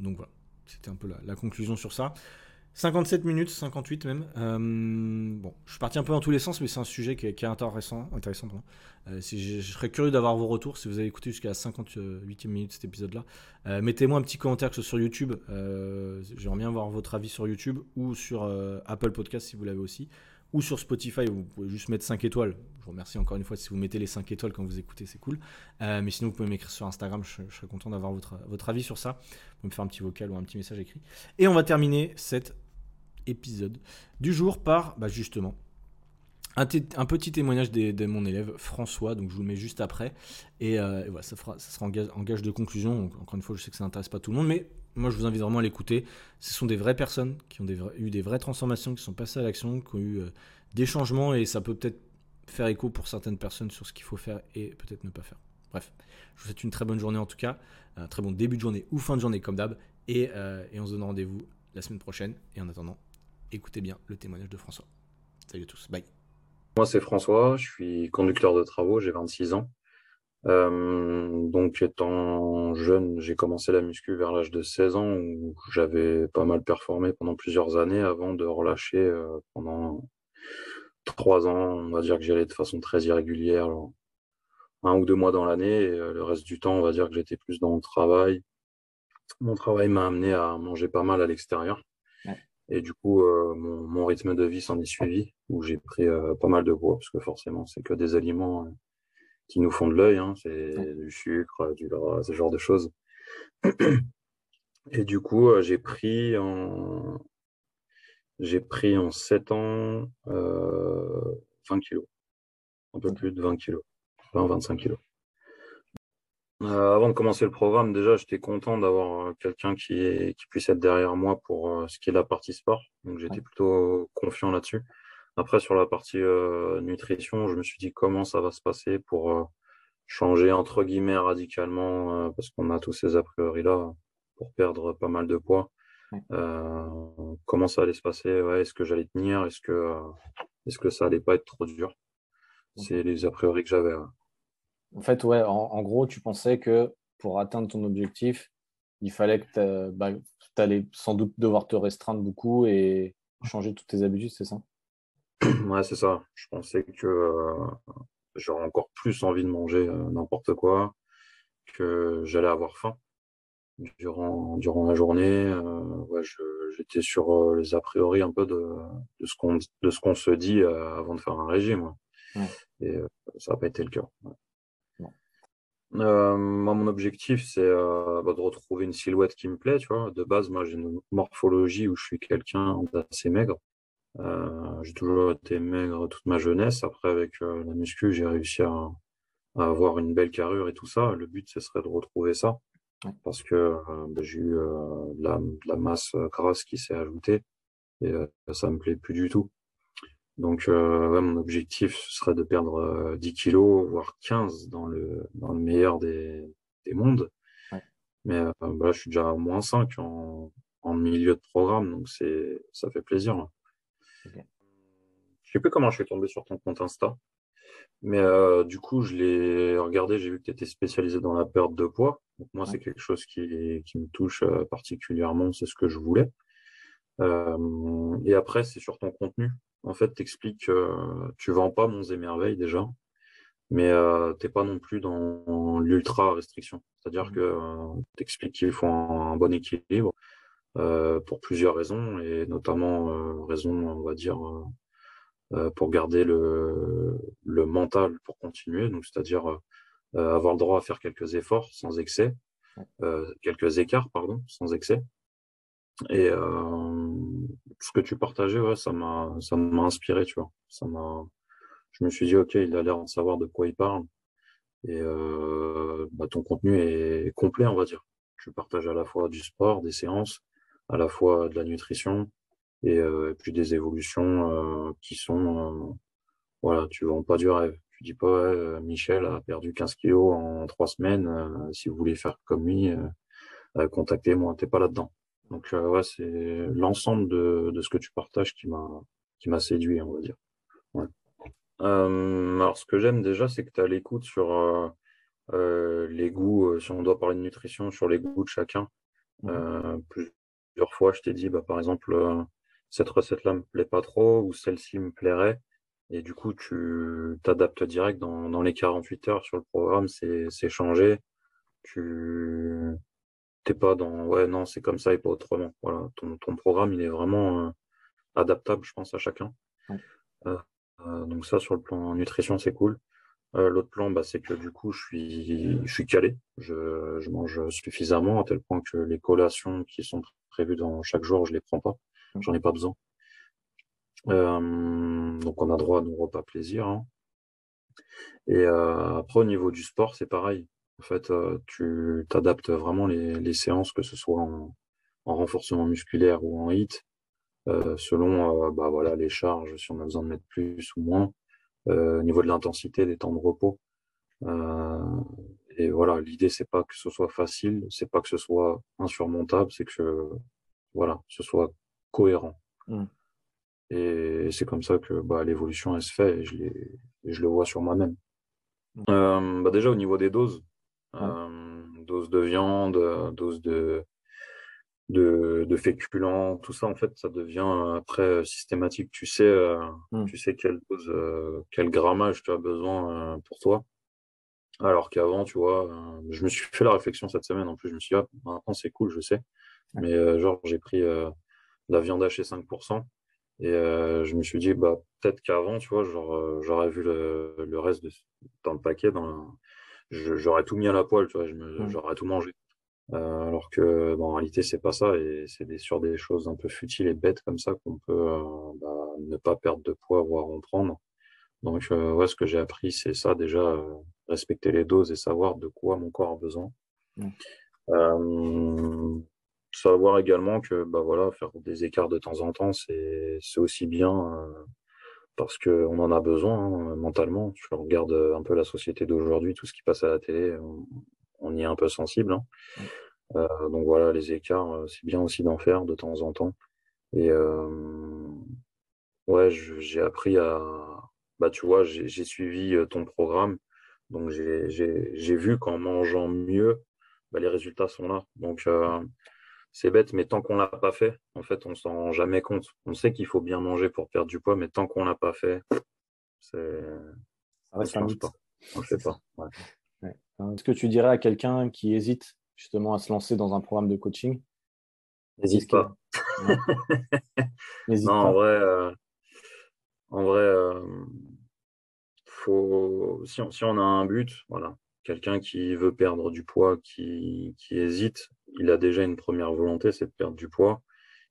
Donc voilà, c'était un peu la conclusion sur ça. 57 minutes, 58 même. Euh, bon, je suis parti un peu dans tous les sens, mais c'est un sujet qui est, intéressant. intéressant euh, je, serais curieux d'avoir vos retours si vous avez écouté jusqu'à la 58e minute cet épisode-là. Euh, mettez-moi un petit commentaire sur YouTube. J'aimerais bien avoir votre avis sur YouTube ou sur Apple Podcast si vous l'avez aussi. Ou sur Spotify, vous pouvez juste mettre 5 étoiles. Je vous remercie encore une fois si vous mettez les 5 étoiles quand vous écoutez, c'est cool. mais sinon, vous pouvez m'écrire sur Instagram, je, serais content d'avoir votre, votre avis sur ça. Vous pouvez me faire un petit vocal ou un petit message écrit. Et on va terminer cette épisode du jour par bah, justement un, petit témoignage de, mon élève François, donc je vous le mets juste après. Et, euh, voilà, ça sera en gage, de conclusion. encore une fois, je sais que ça n'intéresse pas tout le monde, mais moi je vous invite vraiment à l'écouter. Ce sont des vraies personnes qui ont eu des vraies transformations, qui sont passées à l'action, qui ont eu euh, des changements, et ça peut peut-être faire écho pour certaines personnes sur ce qu'il faut faire et peut-être ne pas faire. Bref, je vous souhaite une très bonne journée en tout cas, un très bon début de journée ou fin de journée comme d'hab, et, euh, et on se donne rendez-vous la semaine prochaine. Et en attendant, écoutez bien le témoignage de François. Salut à tous, bye. Moi, c'est François, je suis conducteur de travaux, j'ai 26 ans. Euh, donc, étant jeune, j'ai commencé la muscu vers l'âge de 16 ans où j'avais pas mal performé pendant plusieurs années avant de relâcher euh, pendant trois ans. On va dire que j'y allais de façon très irrégulière, un ou deux mois dans l'année. Et euh, le reste du temps, on va dire que j'étais plus dans le travail. Mon travail m'a amené à manger pas mal à l'extérieur. Et du coup, mon, mon, rythme de vie s'en est suivi, où j'ai pris pas mal de poids, parce que forcément, c'est que des aliments qui nous font de l'œil, hein, c'est du sucre, du gras, ce genre de choses. Et du coup, j'ai pris en j'ai pris en 7 ans 20 kilos, un peu plus de 20 kilos, 20-25 kilos. Euh, avant de commencer le programme, déjà, j'étais content d'avoir euh, quelqu'un qui, qui puisse être derrière moi pour euh, ce qui est la partie sport. Donc, j'étais plutôt confiant là-dessus. Après, sur la partie nutrition, je me suis dit comment ça va se passer pour changer entre guillemets radicalement, parce qu'on a tous ces a priori là pour perdre pas mal de poids. comment ça allait se passer? Ouais, Est-ce que j'allais tenir? Est-ce que, est-ce que ça allait pas être trop dur? C'est les a priori que j'avais. En fait, ouais, en, gros, tu pensais que pour atteindre ton objectif, il fallait que tu bah, allais sans doute devoir te restreindre beaucoup et changer toutes tes habitudes, c'est ça? [clears throat] Ouais, c'est ça. Je pensais que euh, j'aurais encore plus envie de manger euh, n'importe quoi, que j'allais avoir faim durant, durant la journée. Euh, ouais, j'étais sur les a priori un peu de, de ce qu'on se dit avant de faire un régime. Et ça n'a pas été le cas. Euh, moi, mon objectif, c'est euh, bah, de retrouver une silhouette qui me plaît, tu vois. De base, moi, j'ai une morphologie où je suis quelqu'un d'assez maigre. Euh, j'ai toujours été maigre toute ma jeunesse. Après, avec la muscu, j'ai réussi à, avoir une belle carrure et tout ça. Le but, ce serait de retrouver ça. Parce que bah, j'ai eu la, la, masse grasse qui s'est ajoutée et ça me plaît plus du tout. Donc, euh, mon objectif serait de perdre 10 euh, kilos, voire 15 dans le, dans le meilleur des, des mondes. Mais euh, bah, là, je suis déjà à moins 5 en, en milieu de programme, donc c'est ça fait plaisir. Okay. Je sais plus comment je suis tombé sur ton compte Insta. Mais euh, du coup, je l'ai regardé, j'ai vu que tu étais spécialisé dans la perte de poids. Donc moi, c'est quelque chose qui, qui me touche particulièrement, c'est ce que je voulais. Euh, et après, c'est sur ton contenu en fait, t'expliques que tu vends pas Monts et Merveilles déjà, mais euh, t'es pas non plus dans l'ultra restriction. C'est-à-dire mmh. que euh, t'expliques qu'il faut un, bon équilibre euh, pour plusieurs raisons, et notamment euh, raison, on va dire, euh, pour garder le, le mental pour continuer, donc c'est-à-dire avoir le droit à faire quelques efforts sans excès, quelques écarts, pardon, sans excès. Et ce que tu partageais, ouais, ça m'a, ça m'a inspiré, tu vois. Ça m'a, je me suis dit, ok, il a l'air de savoir de quoi il parle. Et euh, bah, ton contenu est complet, on va dire. Tu partages à la fois du sport, des séances, à la fois de la nutrition et, euh, puis des évolutions euh, qui sont, euh, voilà, tu vends pas du rêve. Tu dis pas, ouais, Michel a perdu 15 kilos en trois semaines. si vous voulez faire comme lui, contactez-moi. T'es pas là-dedans. Donc euh, ouais, c'est l'ensemble de, de, ce que tu partages qui m'a qui m'a séduit, on va dire. Ouais. Euh, alors ce que j'aime déjà, c'est que tu as l'écoute sur euh, euh, les goûts, euh, si on doit parler de nutrition, sur les goûts de chacun. Mmh. Plusieurs fois, je t'ai dit, bah, par exemple, cette recette-là me plaît pas trop ou celle-ci me plairait. Et du coup, tu t'adaptes direct dans, dans les 48 heures sur le programme, c'est changé. Tu t'es pas dans ouais non c'est comme ça et pas autrement. Voilà ton, ton programme il est vraiment euh, adaptable je pense à chacun. Euh, euh, donc ça sur le plan nutrition c'est cool. L'autre plan bah, c'est que du coup je suis je suis calé. Je, je mange suffisamment à tel point que les collations qui sont prévues dans chaque jour je les prends pas j'en ai pas besoin donc on a droit à nos repas plaisir hein. et après au niveau du sport c'est pareil en fait, euh, tu t'adaptes vraiment les, séances, que ce soit en, renforcement musculaire ou en HIT, euh, selon euh, bah, voilà, les charges, si on a besoin de mettre plus ou moins, au niveau de l'intensité, des temps de repos. Et voilà, l'idée, c'est pas que ce soit facile, c'est pas que ce soit insurmontable, c'est que voilà, ce soit cohérent. Mmh. Et c'est comme ça que bah, l'évolution, elle se fait et je, je le vois sur moi-même. Mmh. bah déjà, au niveau des doses, euh, dose de viande, dose de, de, de féculents, tout ça, en fait, ça devient après systématique. Tu sais, euh, mmh. tu sais quelle dose, euh, quel grammage tu as besoin pour toi. Alors qu'avant, tu vois, je me suis fait la réflexion cette semaine. En plus, je me suis dit, ah, maintenant c'est cool, je sais. Mais genre, j'ai pris la viande hachée 5%. Et je me suis dit, bah, peut-être qu'avant, tu vois, j'aurais vu le, le, reste de, dans le paquet, dans j'aurais tout mis à la poêle, tu vois, mmh. j'aurais tout mangé. Euh, alors que en réalité, c'est pas ça, et c'est des, sur des choses un peu futiles et bêtes comme ça qu'on peut euh, bah, ne pas perdre de poids, voire en prendre. Donc, euh, ouais, ce que j'ai appris, c'est ça déjà, respecter les doses et savoir de quoi mon corps a besoin. Mmh. savoir également que bah voilà, faire des écarts de temps en temps, c'est aussi bien parce qu'on en a besoin hein, mentalement. Je regarde un peu la société d'aujourd'hui, tout ce qui passe à la télé, on, y est un peu sensible. Hein. Euh, donc voilà, les écarts, euh, c'est bien aussi d'en faire de temps en temps. Et euh, ouais, j'ai appris à. Bah, tu vois, j'ai suivi ton programme. Donc j'ai vu qu'en mangeant mieux, bah, les résultats sont là. Donc c'est bête, mais tant qu'on l'a pas fait, en fait, on s'en rend jamais compte. On sait qu'il faut bien manger pour perdre du poids, mais tant qu'on l'a pas fait, c'est. Ça reste un Pas. On le fait pas. Est-ce que tu dirais à quelqu'un qui hésite justement à se lancer dans un programme de coaching? N'hésite pas. [laughs] non, en vrai, euh, en vrai, euh, faut si on, a un but, voilà, quelqu'un qui veut perdre du poids, qui, hésite, il a déjà une première volonté, c'est de perdre du poids.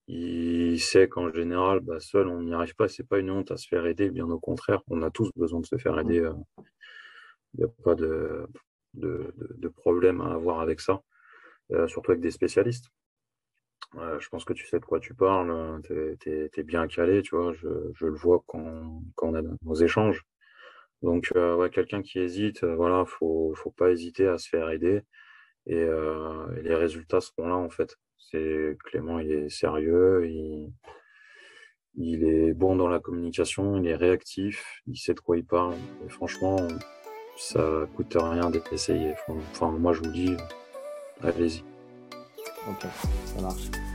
Il sait qu'en général, bah, seul, on n'y arrive pas. C'est pas une honte à se faire aider, bien au contraire. On a tous besoin de se faire aider. Il euh. n'y a pas de, problème à avoir avec ça, euh, surtout avec des spécialistes. Euh, je pense que tu sais de quoi tu parles. Tu es, bien calé, tu vois. Je, je le vois quand, quand, on a nos échanges. Donc, ouais, quelqu'un qui hésite, voilà, faut, faut pas hésiter à se faire aider. Euh, et, les résultats seront là en fait. C'est Clément, il est sérieux, il, il est bon dans la communication, il est réactif, il sait de quoi il parle. Et franchement, ça coûte rien d'essayer. Enfin, moi je vous dis, allez-y. Ok, ça marche.